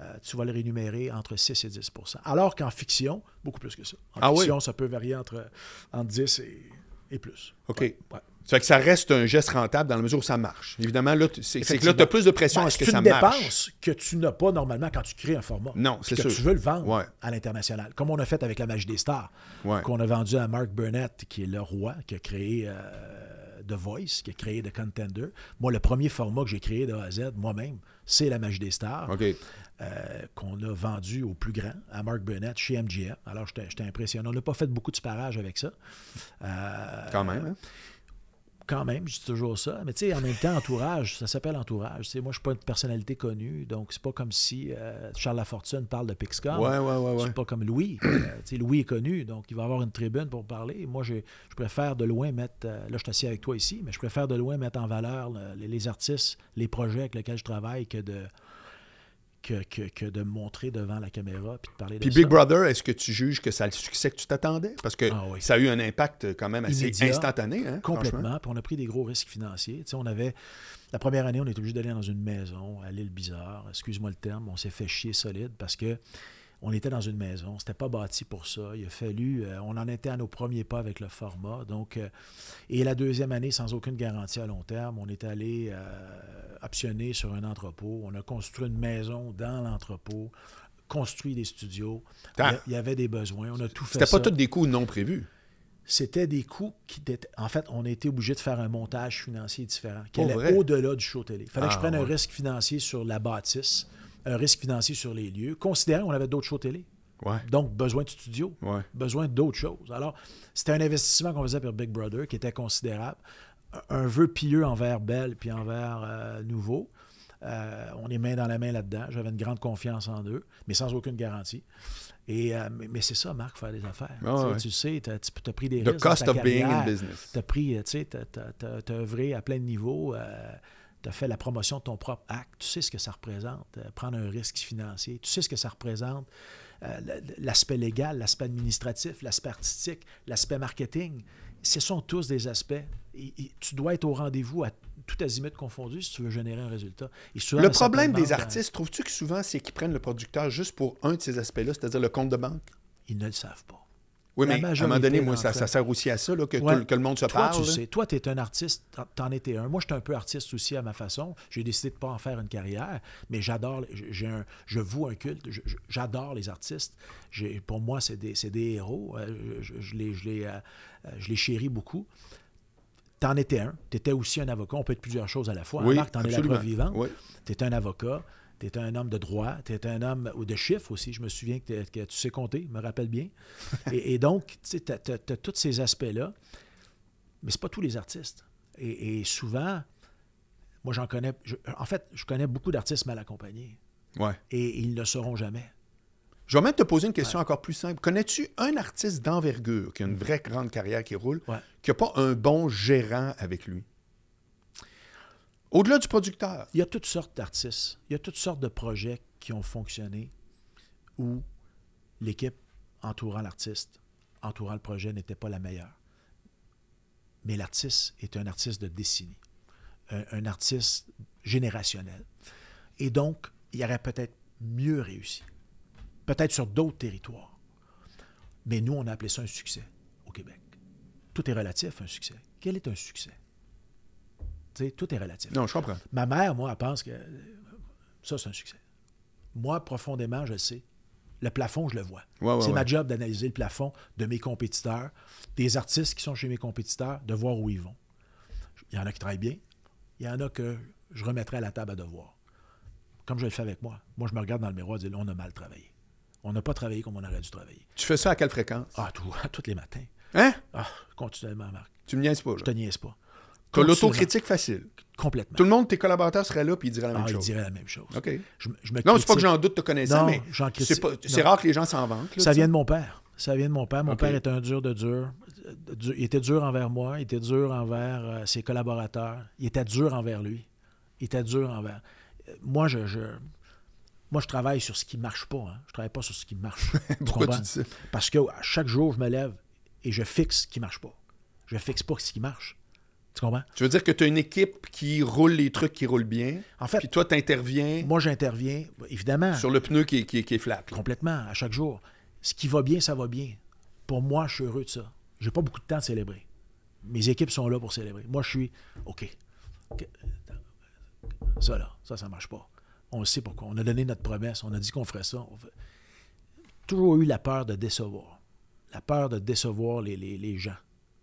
euh, tu vas le rémunérer entre 6 et 10% Alors qu'en fiction, beaucoup plus que ça. En ah fiction, ça peut varier entre, entre 10 et, plus. OK. Ça fait que ça reste un geste rentable dans la mesure où ça marche. Évidemment, là, c'est que là, tu as plus de pression ben, à ce que ça marche. C'est une dépense que tu n'as pas normalement quand tu crées un format. Non, c'est sûr. Que tu veux le vendre à l'international. Comme on a fait avec La Magie des Stars, qu'on a vendu à Mark Burnett, qui est le roi, qui a créé euh, The Voice, qui a créé The Contender. Moi, le premier format que j'ai créé de A à Z, moi-même, c'est La Magie des Stars. Euh, qu'on a vendu au plus grand, à Mark Burnett, chez MGM. Alors, j'étais impressionné. On n'a pas fait beaucoup de sparage avec ça. Euh, Quand même, hein? Quand même, je dis toujours ça. Mais tu sais, en même temps, entourage, ça s'appelle entourage. moi, je ne suis pas une personnalité connue, donc c'est pas comme si euh, Charles Lafortune parle de Pixcom. Ouais, ouais, ouais. C'est pas comme Louis. sais, Louis est connu, donc il va avoir une tribune pour parler. Moi, je, je préfère de loin mettre. là, je suis assis avec toi ici, mais je préfère de loin mettre en valeur les artistes, les projets avec lesquels je travaille que de que, de montrer devant la caméra puis de parler de Puis Big Brother, est-ce que tu juges que ça a le succès que tu t'attendais? Parce que ah ça a eu un impact quand même assez instantané. Hein, complètement. Puis on a pris des gros risques financiers. on avait... La première année, on était obligé d'aller dans une maison à l'île Bizarre. Excuse-moi le terme. On s'est fait chier solide parce que on était dans une maison, c'était pas bâti pour ça. Il a fallu, euh, on en était à nos premiers pas avec le format. Donc, euh, et la deuxième année, sans aucune garantie à long terme, on est allé euh, optionner sur un entrepôt. On a construit une maison dans l'entrepôt, construit des studios. Il y, avait des besoins. On a tout fait. C'était pas tous des coûts non prévus. C'était des coûts qui étaient. En fait, on a été obligé de faire un montage financier différent, qui allait au-delà du show télé. Il fallait que je ah, prenne un risque financier sur la bâtisse un risque financier sur les lieux, considérant qu'on avait d'autres shows télé. Donc, besoin de studio, besoin d'autres choses. Alors, c'était un investissement qu'on faisait pour Big Brother qui était considérable. Un vœu pieux envers Bell puis envers euh, Nouveau. Euh, on est main dans la main là-dedans. J'avais une grande confiance en eux, mais sans aucune garantie. Et, euh, mais, c'est ça, Marc, faire des affaires. Ah tu sais, tu as, pris des risques. The cost of being in business. Tu as pris, tu sais, tu as, œuvré à plein de niveaux tu as fait la promotion de ton propre acte, tu sais ce que ça représente, euh, prendre un risque financier, tu sais ce que ça représente, euh, l'aspect légal, l'aspect administratif, l'aspect artistique, l'aspect marketing. Ce sont tous des aspects. tu dois être au rendez-vous à tout azimut confondu si tu veux générer un résultat. le problème des artistes, trouves-tu que souvent, c'est qu'ils prennent le producteur juste pour un de ces aspects-là, c'est-à-dire le compte de banque? Ils ne le savent pas. Oui, mais à un moment donné, moi, ça, sert aussi à ça, que, le monde se toi, parle. Tu sais, toi, tu es un artiste, t'en étais un. Moi, je suis un peu artiste aussi à ma façon. J'ai décidé de ne pas en faire une carrière, mais j'adore, un, je voue un culte. J'adore les artistes. Pour moi, c'est des, des, héros. Je, je, les, je, les, je les chéris beaucoup. T'en étais un. Tu étais aussi un avocat. On peut être plusieurs choses à la fois. Oui, Marc, t'en es la preuve vivante. Oui. Tu étais un avocat tu es un homme de droit, tu es un homme de chiffres aussi. Je me souviens que, tu sais compter, je me rappelle bien. et, donc, tu as, tous ces aspects-là, mais ce pas tous les artistes. Et, souvent, moi, j'en connais. en fait, je connais beaucoup d'artistes mal accompagnés. Ouais. Et ils ne le seront jamais. Je vais même te poser une question encore plus simple. Connais-tu un artiste d'envergure qui a une vraie grande carrière qui roule, qui n'a pas un bon gérant avec lui? Au-delà du producteur. Il y a toutes sortes d'artistes, il y a toutes sortes de projets qui ont fonctionné où l'équipe entourant l'artiste, entourant le projet, n'était pas la meilleure. Mais l'artiste est un artiste de décennie, un, artiste générationnel. Et donc, il aurait peut-être mieux réussi, peut-être sur d'autres territoires. Mais nous, on a appelé ça un succès au Québec. Tout est relatif à un succès. Quel est un succès? Tout est relatif. Non, je comprends. Ma mère, moi, elle pense que ça, c'est un succès. Moi, profondément, je le sais. Le plafond, je le vois. c'est ma job d'analyser le plafond de mes compétiteurs, des artistes qui sont chez mes compétiteurs, de voir où ils vont. Il y en a qui travaillent bien. Il y en a que je remettrai à la table à devoir. Comme je le fais avec moi. Moi, je me regarde dans le miroir et dis on a mal travaillé. On n'a pas travaillé comme on aurait dû travailler. Tu fais ça à quelle fréquence? Ah, tous les matins. Hein? Ah, continuellement, Marc. Tu me niaises pas, Je te niaise pas. Tu as l'autocritique facile. Complètement. Tout le monde, tes collaborateurs seraient là puis ils diraient la même ah, chose. Ils diraient la même chose. OK. Je, je me non, c'est pas que j'en doute te connaissant, mais c'est rare que les gens s'en vantent. ça vient de mon père. Ça vient de mon père. Mon père est un dur de dur. Il était dur envers moi, il était dur envers euh, ses collaborateurs, il était dur envers lui. Il était dur envers. Moi, je, moi, je travaille sur ce qui ne marche pas. Hein. Je ne travaille pas sur ce qui marche. Pourquoi tu dis ça? Parce que chaque jour, je me lève et je fixe ce qui ne marche pas. Je fixe pas ce qui marche. Tu comprends? Tu veux dire que tu as une équipe qui roule les trucs qui roulent bien. En fait. Puis toi, tu interviens. Moi, j'interviens, évidemment. Sur le pneu qui, qui, qui est flat. Complètement, à chaque jour. Ce qui va bien, ça va bien. Pour moi, je suis heureux de ça. J'ai pas beaucoup de temps de célébrer. Mes équipes sont là pour célébrer. Moi, je suis OK. Ça, là, ça, ça marche pas. On le sait pourquoi. On a donné notre promesse. On a dit qu'on ferait ça. On Toujours eu la peur de décevoir. La peur de décevoir les, les gens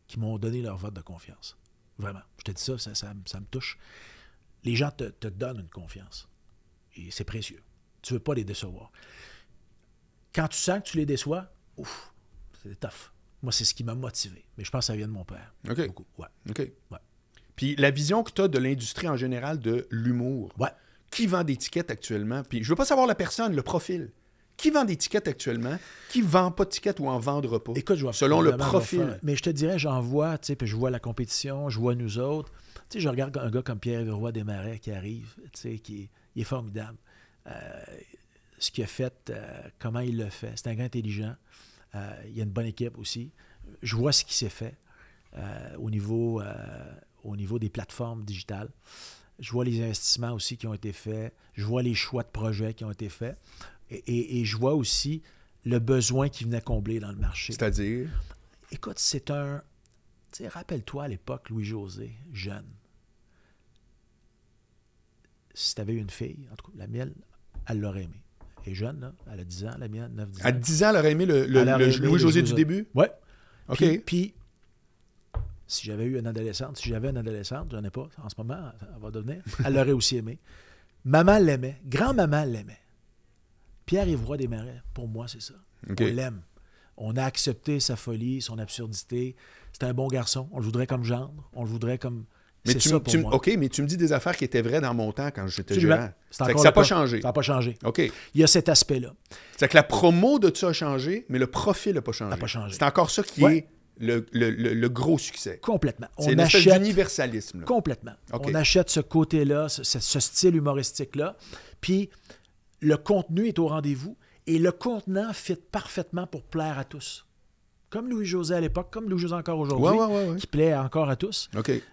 qui m'ont donné leur vote de confiance. Vraiment. Je te dis ça, ça, me touche. Les gens te, donnent une confiance. Et c'est précieux. Tu ne veux pas les décevoir. Quand tu sens que tu les déçois, ouf, c'est tough. Moi, c'est ce qui m'a motivé. Mais je pense que ça vient de mon père. OK. Beaucoup. Ouais. OK. Ouais. Puis la vision que tu as de l'industrie en général de l'humour. Ouais. Qui vend des tickets actuellement? Puis je veux pas savoir la personne, le profil. Qui vend des tickets actuellement? Qui vend pas de tickets ou en vendra pas? Écoute, je vois Selon le profil. Mais je te dirais, j'en vois, tu sais, puis je vois la compétition, je vois nous autres. Tu sais, je regarde un gars comme Pierre Roy Desmarais qui arrive, tu sais, qui est, formidable. Euh, ce qu'il a fait, euh, comment il le fait. C'est un gars intelligent. Euh, il y a une bonne équipe aussi. Je vois ce qui s'est fait au, niveau, au niveau des plateformes digitales. Je vois les investissements aussi qui ont été faits. Je vois les choix de projets qui ont été faits. Et, je vois aussi le besoin qui venait combler dans le marché. C'est-à-dire? Écoute, c'est un... Tu sais, rappelle-toi à l'époque, Louis-José, jeune. Si tu avais eu une fille, en tout cas, la mienne, elle l'aurait aimé. Elle est jeune, là. Elle a 10 ans, la mienne, 9, 10 ans. À 10 ans, elle aurait aimé le, Louis-José du début? Oui. OK. Puis, si j'avais eu une adolescente, si j'avais une adolescente, j'en ai pas en ce moment, elle va devenir, elle l'aurait aussi aimé. Maman l'aimait. Grand-maman l'aimait. Pierre-Yves des Marais, pour moi, c'est ça. On l'aime. On a accepté sa folie, son absurdité. C'est un bon garçon. On le voudrait comme gendre. On le voudrait comme. Mais tu, ça pour moi. OK, mais tu me dis des affaires qui étaient vraies dans mon temps quand j'étais gérant. ça n'a pas changé. Ça n'a pas changé. OK. Il y a cet aspect-là. C'est que la promo de ça a changé, mais le profil n'a pas changé. pas changé. C'est encore ça qui est le, gros succès. Complètement. C'est une achète... d'universalisme. Complètement. On achète ce côté-là, ce, ce, style humoristique-là. Puis le contenu est au rendez-vous et le contenant fit parfaitement pour plaire à tous. Comme Louis-José à l'époque, comme Louis-José encore aujourd'hui, qui plaît encore à tous.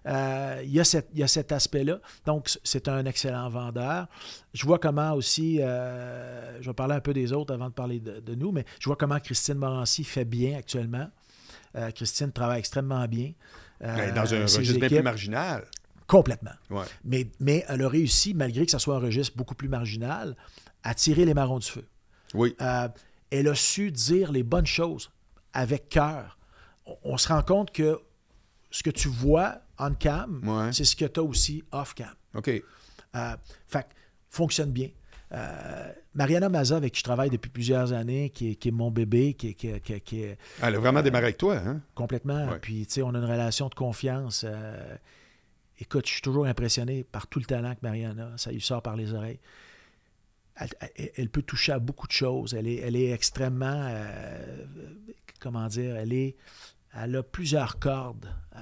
Euh, il, y a cet aspect-là. Donc, c'est un excellent vendeur. Je vois comment aussi, euh, je vais parler un peu des autres avant de parler de, nous, mais je vois comment Christine Morancy fait bien actuellement. Euh, Christine travaille extrêmement bien. dans un registre bien plus marginal. Complètement. Mais, mais elle a réussi, malgré que ce soit un registre beaucoup plus marginal, à tirer les marrons du feu. Oui. Euh, elle a su dire les bonnes choses avec cœur. On, se rend compte que ce que tu vois on cam, c'est ce que tu as aussi off cam. OK. Euh, fait fonctionne bien. Euh, Mariana Maza, avec qui je travaille depuis plusieurs années, qui est, mon bébé, qui, qui, est. Elle a vraiment démarré avec toi, hein? Complètement. Puis, tu sais, on a une relation de confiance. écoute, je suis toujours impressionné par tout le talent que Mariana, ça lui sort par les oreilles elle, peut toucher à beaucoup de choses. Elle est, elle est extrêmement, euh, comment dire, elle est, elle a plusieurs cordes euh,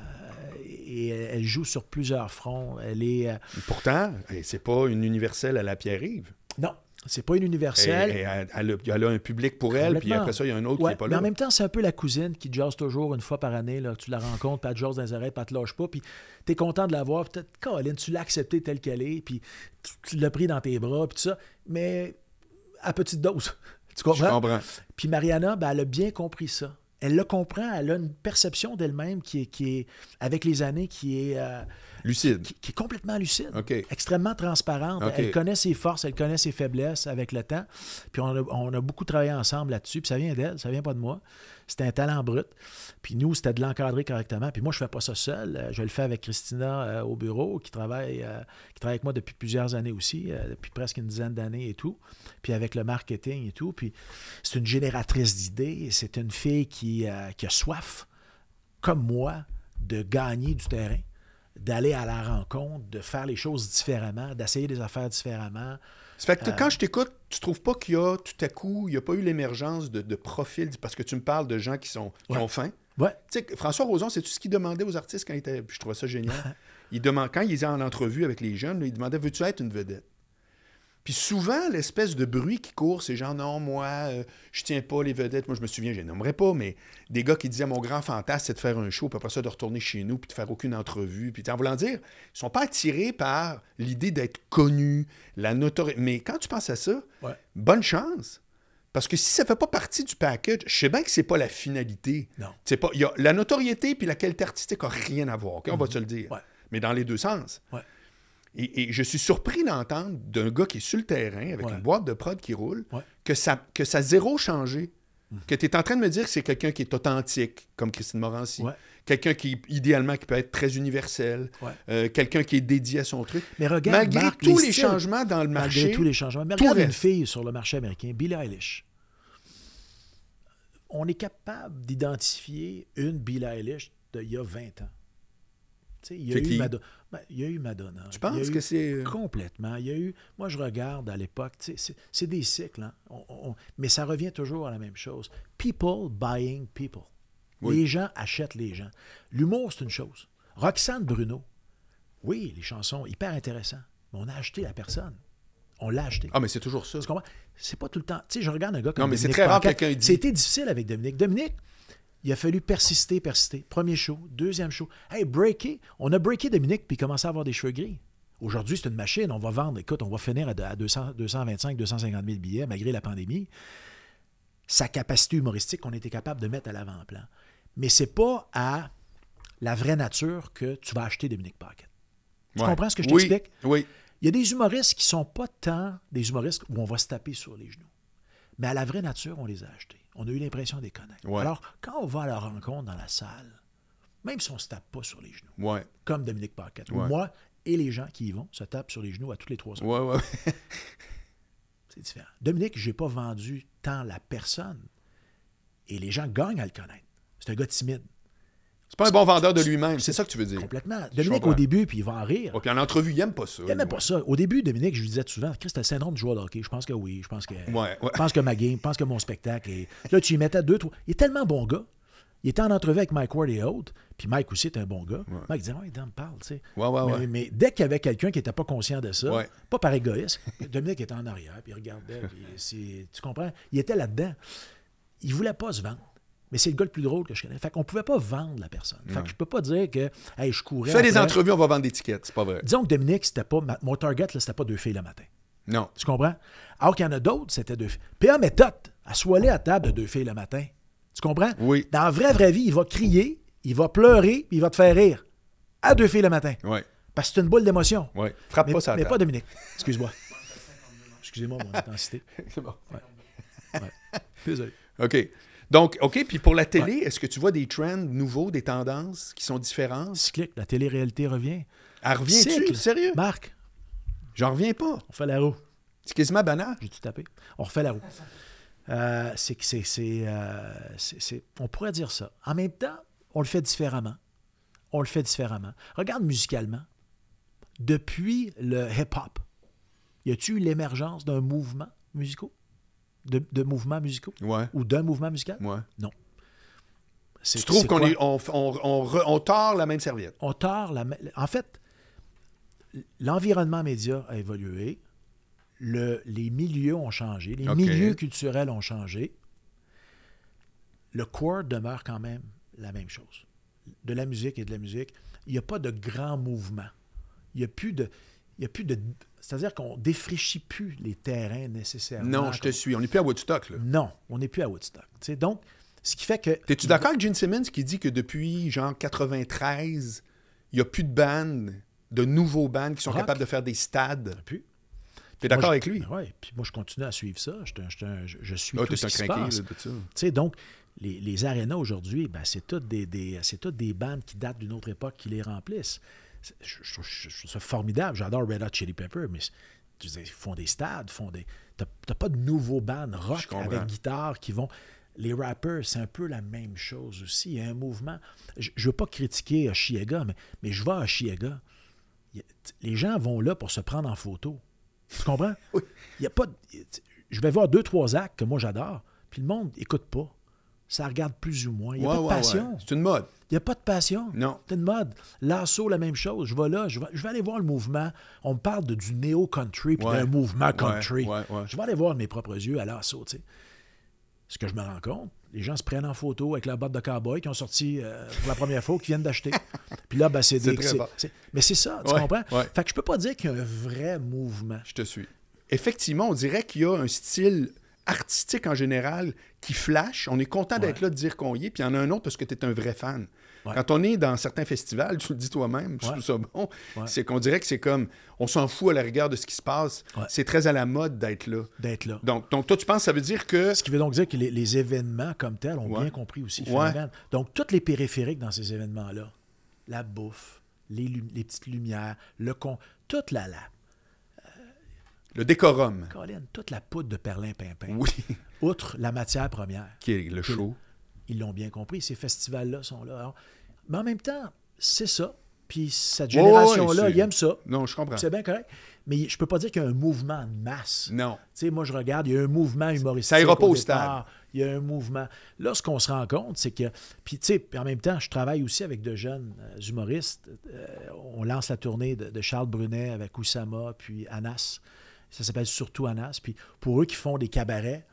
et elle joue sur plusieurs fronts. Elle est. Euh, Pourtant, c'est pas une universelle à la Pierre-Yves. Non. C'est pas une universelle. elle, a, un public pour elle, puis après ça, il y a un autre qui n'est pas là. Mais en même temps, c'est un peu la cousine qui jase toujours une fois par année. Là, tu la rencontres, pas de jase dans les oreilles, pas te lâche pas. Puis tu es content de la voir. Peut-être, Caroline, tu l'as acceptée telle qu'elle est, puis tu, l'as pris dans tes bras, puis tout ça. Mais à petite dose. tu comprends? Je comprends. Puis Mariana, ben, elle a bien compris ça. Elle le comprend, elle a une perception d'elle-même qui est, qui est, avec les années, qui est. Euh, lucide. Qui, est complètement lucide. Extrêmement transparente. Elle connaît ses forces, elle connaît ses faiblesses avec le temps. Puis on a, on a beaucoup travaillé ensemble là-dessus. Puis ça vient d'elle, ça vient pas de moi. C'était un talent brut. Puis nous, c'était de l'encadrer correctement. Puis moi, je ne fais pas ça seul. Euh, je le fais avec Christina euh, au bureau, qui travaille, euh, qui travaille avec moi depuis plusieurs années aussi, depuis presque une dizaine d'années et tout. Puis avec le marketing et tout. Puis c'est une génératrice d'idées. C'est une fille qui, qui a soif, comme moi, de gagner du terrain. d'aller à la rencontre, de faire les choses différemment, d'essayer des affaires différemment. Ça fait que quand je t'écoute, tu trouves pas qu'il y a tout à coup, il n'y a pas eu l'émergence de, de profils, parce que tu me parles de gens qui, sont, qui ont faim. Ouais. Tu sais, François Roson, c'est tout ce qu'il demandait aux artistes quand il était. Je trouvais ça génial? il demande, quand il était en entrevue avec les jeunes, il demandait Veux-tu être une vedette? Puis souvent, l'espèce de bruit qui court, c'est genre, non, moi, euh, je tiens pas les vedettes. Moi, je me souviens, je les nommerai pas, mais des gars qui disaient, mon grand fantasme, c'est de faire un show, puis après ça, de retourner chez nous, puis de faire aucune entrevue. Puis en voulant dire, ils sont pas attirés par l'idée d'être connus, la notoriété. Mais quand tu penses à ça, bonne chance. Parce que si ça fait pas partie du package, je sais bien que c'est pas la finalité. Non. C'est pas, y a, la notoriété puis la qualité artistique n'a rien à voir. On va te le dire. Mais dans les deux sens. Ouais. Et, je suis surpris d'entendre d'un gars qui est sur le terrain avec une boîte de prod qui roule que, ça, que ça zéro changé. Mm. Que tu es en train de me dire que c'est quelqu'un qui est authentique, comme Christine Morancy. Quelqu'un qui, idéalement, qui peut être très universel. Euh, quelqu'un qui est dédié à son truc. Mais regarde, malgré tous les, changements dans le marché. Malgré tous les changements. Mais regarde une fille sur le marché américain, Billie Eilish. On est capable d'identifier une Billie Eilish d'il y a 20 ans. Il y, a eu Madonna. Ben, il y a eu Madonna. Tu penses que c'est. Euh, complètement. Il y a eu. Moi, je regarde à l'époque, c'est des cycles, hein. mais ça revient toujours à la même chose. People buying people. Les gens achètent les gens. L'humour, c'est une chose. Roxane Bruno, oui, les chansons, hyper intéressantes, mais on a acheté la personne. On l'a acheté. Ah, mais c'est toujours ça. Tu comprends? C'est pas tout le temps. Tu sais, je regarde un gars comme. Non, mais c'est très rare quelqu'un dit. C'était difficile avec Dominique. Dominique, il a fallu persister, persister. Premier show, deuxième show. Hey, breaker. On a breaké Dominique puis commencé à avoir des cheveux gris. Aujourd'hui, c'est une machine. On va vendre, écoute, on va finir à 200, 225, 250 000 billets malgré la pandémie. Sa capacité humoristique, on était capable de mettre à l'avant-plan. Mais c'est pas à la vraie nature que tu vas acheter Dominique Paquet. Tu comprends ce que je t'explique? Oui. Il y a des humoristes qui sont pas tant des humoristes où on va se taper sur les genoux. Mais à la vraie nature, on les a achetés on a eu l'impression de les connaître. Alors, quand on va à la rencontre dans la salle, même si on ne se tape pas sur les genoux, comme Dominique Paquette, moi et les gens qui y vont se tapent sur les genoux à tous les trois secondes. C'est différent. Dominique, je n'ai pas vendu tant la personne. Et les gens gagnent à le connaître. C'est un gars timide. C'est pas un bon vendeur de lui-même, c'est ça que tu veux dire. Complètement. Dominique, au début, puis il va en rire. puis en entrevue, il n'aime pas ça. Il n'aime pas ça. Au début, Dominique, je lui disais souvent, Chris, t'as le syndrome du joueur de hockey. Je pense que oui. Je pense que, je pense que ma game, je pense que mon spectacle. Et... Là, tu y mettais deux, trois. Il est tellement bon gars. Il était en entrevue avec Mike Ward et autres. Puis Mike aussi est un bon gars. Mike disait, ouais, me parle, tu sais. Mais, mais, dès qu'il y avait quelqu'un qui n'était pas conscient de ça, pas par égoïsme, Dominique était en arrière, puis il regardait, puis tu comprends? Il était là-dedans. Il voulait pas se vendre. Mais c'est le gars le plus drôle que je connais. Fait qu'on pouvait pas vendre la personne. Fait que je peux pas dire que hey, je courais. Fais des entrevues, on va vendre des tickets. C'est pas vrai. Disons que Dominique, c'était pas. Mon target, c'était pas deux filles le matin. Non. Tu comprends? Alors qu'il y en a d'autres, c'était deux filles. PA méthode, assois-les à table de deux filles le matin. Tu comprends? Oui. Dans la vraie, vraie vie, il va crier, il va pleurer, puis il va te faire rire. À deux filles le matin. Oui. Parce que c'est une boule d'émotion. Oui. Frappe pas ça. Mais pas Dominique. Excuse-moi. Excusez-moi mon intensité. c'est bon. Ouais. Désolé. OK. Donc, OK, puis pour la télé, est-ce que tu vois des trends nouveaux, des tendances qui sont différentes? Cyclique, la télé-réalité revient. Elle revient-tu? Sérieux? Marc. J'en reviens pas. On fait la roue. C'est quasiment banal. J'ai tout tapé. On refait la roue. Euh, c'est que euh, c'est, On pourrait dire ça. En même temps, on le fait différemment. On le fait différemment. Regarde musicalement. Depuis le hip-hop, y a-t-il eu l'émergence d'un mouvement musical? De, mouvements musicaux? Ou d'un mouvement musical? Non. Tu trouves qu'on est, on, on, tord la même serviette? On tord la même... En fait, l'environnement média a évolué, le, les milieux ont changé, les milieux culturels ont changé. Le core demeure quand même la même chose. De la musique et de la musique. Il n'y a pas de grand mouvement. Il n'y a plus de... Il y a plus de c'est-à-dire qu'on défrichit plus les terrains nécessairement. Non, je te suis. On n'est plus à Woodstock. Là. Non, on n'est plus à Woodstock. donc, ce qui fait que. T'es-tu d'accord avec Gene Simmons qui dit que depuis genre 93, il n'y a plus de bandes, de nouveaux bandes qui sont capables de faire des stades? Plus. Tu es d'accord avec lui? Oui, puis moi, je continue à suivre ça. Je, je, je suis ah, tout ce qui se passe. Tu sais, donc, les, les arénas aujourd'hui, ben, c'est toutes des, des, toutes des bandes qui datent d'une autre époque qui les remplissent je, trouve ça formidable. J'adore Red Hot Chili Pepper, mais ils font des stades, font des. T'as pas de nouveaux bands rock avec guitare qui vont. Les rappers, c'est un peu la même chose aussi. Il y a un mouvement. Je ne veux pas critiquer Chiega, mais, mais je vais à Chiega. Les gens vont là pour se prendre en photo. Tu comprends? Oui. Il y a pas je vais voir deux, trois actes que moi j'adore, puis le monde n'écoute pas. Ça regarde plus ou moins. Il n'y a pas de passion. C'est une mode. Il n'y a pas de passion. Non. C'est une mode. L'assaut, la même chose. Je vais là, je vais, je vais aller voir le mouvement. On me parle de, du néo-country puis d'un mouvement country. Je vais aller voir mes propres yeux à l'assaut, tu sais. Ce que je me rends compte, les gens se prennent en photo avec la botte de cowboy qui ont sorti euh, pour la première fois, qui viennent d'acheter. Puis là, ben, c'est des. Mais c'est ça, tu comprends? Fait que je peux pas dire qu'il y a un vrai mouvement. Je te suis. Effectivement, on dirait qu'il y a un style artistique en général qui flash. On est content d'être là, de dire qu'on y est. Puis il y en a un autre parce que tu es un vrai fan. Quand on est dans certains festivals, tu le dis toi-même, je trouve ça bon, c'est qu'on dirait que c'est comme, on s'en fout à la rigueur de ce qui se passe. C'est très à la mode d'être là. D'être là. Donc, donc, toi, tu penses, ça veut dire que... Ce qui veut donc dire que les, événements comme tels ont bien compris aussi le. Donc, toutes les périphériques dans ces événements-là, la bouffe, les, petites lumières, le con, toute la, la le décorum. Colin, toute la poudre de perlin-pimpin. Oui. Outre la matière première. Qui est le show. Ils l'ont bien compris. Ces festivals-là sont là. mais en même temps, c'est ça. Puis cette génération-là, ils aiment ça. Non, je comprends. C'est bien correct. Mais je peux pas dire qu'il y a un mouvement de masse. Non. Tu sais, moi, je regarde, il y a un mouvement humoristique. Ça ira pas au stade. Il y a un mouvement. Là, ce qu'on se rend compte, c'est que. Puis, tu sais, en même temps, je travaille aussi avec de jeunes euh, humoristes. Euh, on lance la tournée de, de, Charles Brunet avec Oussama, puis Anas. Ça s'appelle surtout Anas. Puis pour eux qui font des cabarets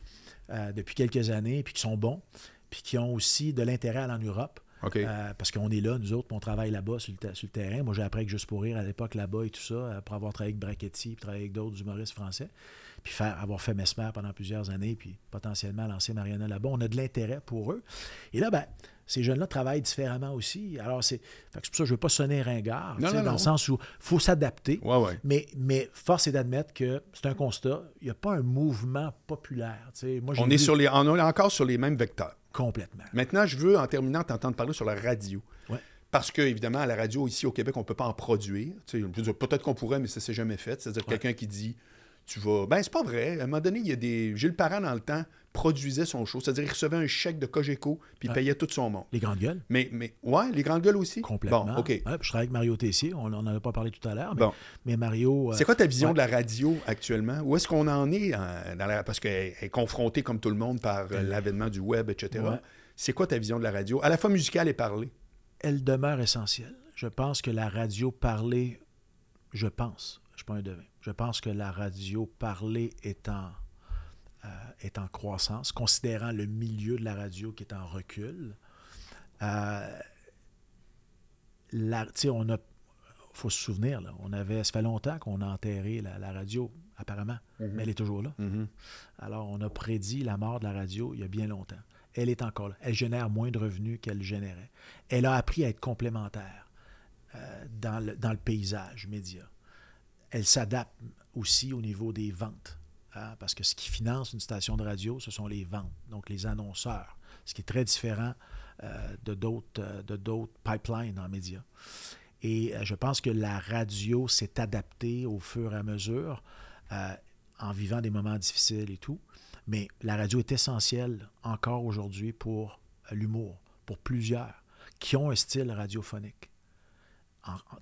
euh, depuis quelques années, puis qui sont bons, puis qui ont aussi de l'intérêt à aller en Europe. Euh, parce qu'on est là, nous autres, on travaille là-bas sur, le terrain. Moi, j'ai appris que Juste pour rire à l'époque là-bas et tout ça, euh, pour avoir travaillé avec Brachetti, puis travaillé avec d'autres humoristes français, puis faire, avoir fait Mesmer pendant plusieurs années, puis potentiellement lancer Mariana là-bas. On a de l'intérêt pour eux. Et là, ben, ces jeunes-là travaillent différemment aussi. Alors, c'est pour ça que je ne veux pas sonner ringard, dans le sens où il faut s'adapter. Mais, mais force est d'admettre que c'est un constat. Il n'y a pas un mouvement populaire. Moi, on, est sur les, on est encore sur les mêmes vecteurs. Complètement. Maintenant, je veux, en terminant, t'entendre parler sur la radio. Parce que, évidemment, à la radio, ici au Québec, on ne peut pas en produire. Peut-être qu'on pourrait, mais ça ne s'est jamais fait. C'est-à-dire quelqu'un qui dit tu vas. Ben, c'est pas vrai. À un moment donné, il y a des. Gilles Parent, dans le temps, produisait son show. C'est-à-dire, il recevait un chèque de Cogeco, puis il payait tout son monde. Les grandes gueules? Mais, mais ouais, les grandes gueules aussi. Complètement. Bon, OK. je travaille avec Mario Tessier. On n'en a pas parlé tout à l'heure. Mais, mais, Mario. Euh, c'est quoi ta vision de la radio actuellement? Où est-ce qu'on en est dans la... Parce qu'elle est confrontée, comme tout le monde, par euh, l'avènement du web, etc. C'est quoi ta vision de la radio, à la fois musicale et parlée? Elle demeure essentielle. Je pense que la radio parlée, je pense, je ne suis pas un devin, je pense que la radio parlée est en, euh, est en croissance, considérant le milieu de la radio qui est en recul. Euh, on a faut se souvenir, là, on avait, ça fait longtemps qu'on a enterré la, radio, apparemment, mhm. mais elle est toujours là. Mhm. Alors, on a prédit la mort de la radio il y a bien longtemps. Elle est encore là. Elle génère moins de revenus qu'elle générait. Elle a appris à être complémentaire euh, dans, le, dans le paysage média elle s'adapte aussi au niveau des ventes. Hein, parce que ce qui finance une station de radio, ce sont les ventes, donc les annonceurs, ce qui est très différent euh, de d'autres euh, de d'autres pipelines en médias. Et euh, je pense que la radio s'est adaptée au fur et à mesure, en vivant des moments difficiles et tout. Mais la radio est essentielle encore aujourd'hui pour l'humour, pour plusieurs qui ont un style radiophonique.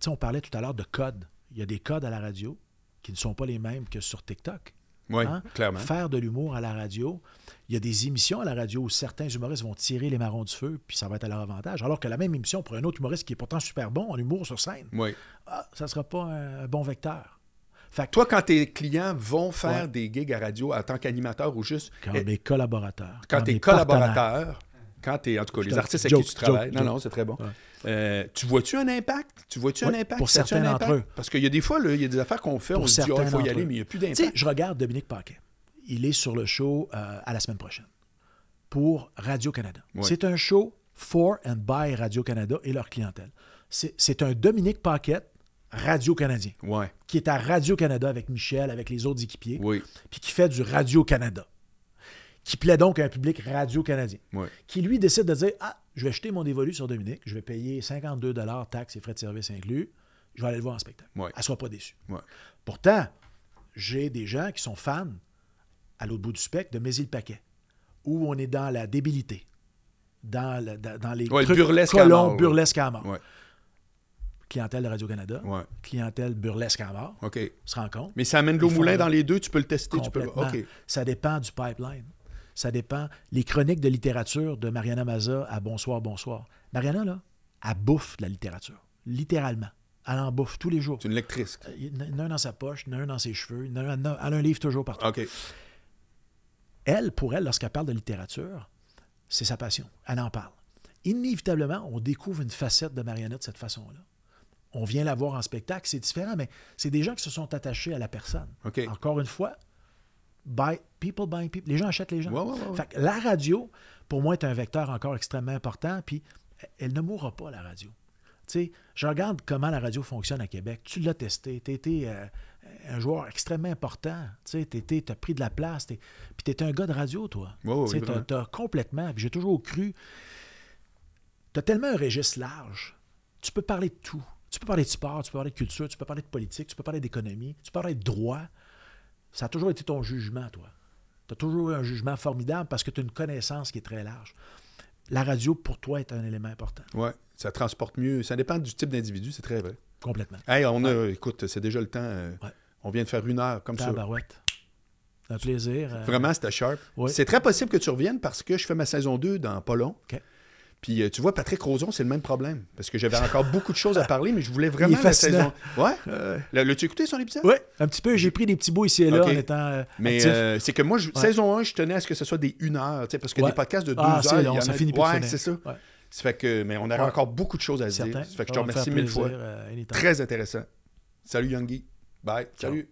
on parlait tout à l'heure de code il y a des codes à la radio qui ne sont pas les mêmes que sur TikTok. Oui, hein? clairement. Faire de l'humour à la radio. Il y a des émissions à la radio où certains humoristes vont tirer les marrons du feu, puis ça va être à leur avantage. Alors que la même émission pour un autre humoriste qui est pourtant super bon en humour sur scène, oui. ah, ça ne sera pas un bon vecteur. Fait Toi, quand tes clients vont faire des gigs à radio en tant qu'animateur ou juste. Quand mes collaborateurs. Quand, tes collaborateurs, quand tes, en tout cas, les artistes avec qui tu travailles. non, non, c'est très bon. Euh, tu vois-tu un impact? Tu vois-tu un impact? Pour certains d'entre eux. Parce qu'il y a des fois, il y a des affaires qu'on fait, on se dit, oh, il faut y aller, mais il n'y a plus d'impact. Je regarde Dominique Paquet. Il est sur le show euh, à la semaine prochaine pour Radio-Canada. C'est un show for and by Radio-Canada et leur clientèle. C'est un Dominique Paquet Radio-Canadien ouais. qui est à Radio-Canada avec Michel, avec les autres équipiers, oui. puis qui fait du Radio-Canada qui plaît donc à un public radio-canadien, qui lui décide de dire Ah, je vais jeter mon dévolu sur Dominique, je vais payer 52 taxes et frais de service inclus, je vais aller le voir en spectacle. Elle ne soit pas déçue. Pourtant, j'ai des gens qui sont fans à l'autre bout du spectre de Mésil Paquet où on est dans la débilité, dans, dans les burlesque colons, burlesque à mort. Clientèle de Radio-Canada, clientèle burlesque à mort, OK. on se rend compte. Mais ça amène de l'eau moulin dans les deux, tu peux le tester. Tu peux... Ça dépend du pipeline. Ça dépend. Les chroniques de littérature de Mariana Maza à Bonsoir, Bonsoir. Mariana, là, elle bouffe de la littérature. Littéralement. Elle en bouffe tous les jours. C'est une lectrice. Euh, Il y en a un dans sa poche, il y en a un dans ses cheveux, il y en a un, elle a un livre toujours partout. Elle, pour elle, lorsqu'elle parle de littérature, c'est sa passion. Elle en parle. Inévitablement, on découvre une facette de Mariana de cette façon-là. On vient la voir en spectacle, c'est différent, mais c'est des gens qui se sont attachés à la personne. Encore une fois, buy, people buying people. Les gens achètent les gens. Ouais, ouais, ouais, ouais. Fait que la radio, pour moi, est un vecteur encore extrêmement important, puis elle ne mourra pas, la radio. Tu sais, je regarde comment la radio fonctionne à Québec. Tu l'as testé. Tu été euh, un joueur extrêmement important. Tu sais, tu as pris de la place. Puis tu un gars de radio, toi. Tu sais, t'as complètement. Puis j'ai toujours cru. Tu as tellement un registre large. Tu peux parler de tout. Tu peux parler de sport, tu peux parler de culture, tu peux parler de politique, tu peux parler d'économie, tu peux parler de droit. Ça a toujours été ton jugement, toi. Tu as toujours eu un jugement formidable parce que tu as une connaissance qui est très large. La radio, pour toi, est un élément important. Ouais. Ça transporte mieux. Ça dépend du type d'individu, c'est très vrai. Complètement. Hey, on a, écoute, c'est déjà le temps. euh, Ouais. On vient de faire une heure comme ça. Tabarouette. Un plaisir. euh, Vraiment, c'était sharp. Oui. C'est très possible que tu reviennes parce que je fais ma saison 2 dans pas long. OK. Puis euh, tu vois, Patrick Roson, c'est le même problème. Parce que j'avais encore beaucoup de choses à parler, mais je voulais vraiment la saison. Ouais? Le- L'as-tu écouté son épisode? Oui, un petit peu. J'ai pris des petits bouts ici et là en étant euh, Mais euh, c'est que moi, je- Ouais. saison 1, je tenais à ce que ce soit des 1 heure, tu sais, parce que Ouais. des podcasts de 2 Ah, heures, il y long, en ça a- finit Ouais, c'est ça. Ça fait que, mais on Ouais. encore beaucoup de choses à se dire. Ça fait que je te remercie mille fois. euh. Très intéressant. Salut, Youngie. Bye. Ciao. Salut.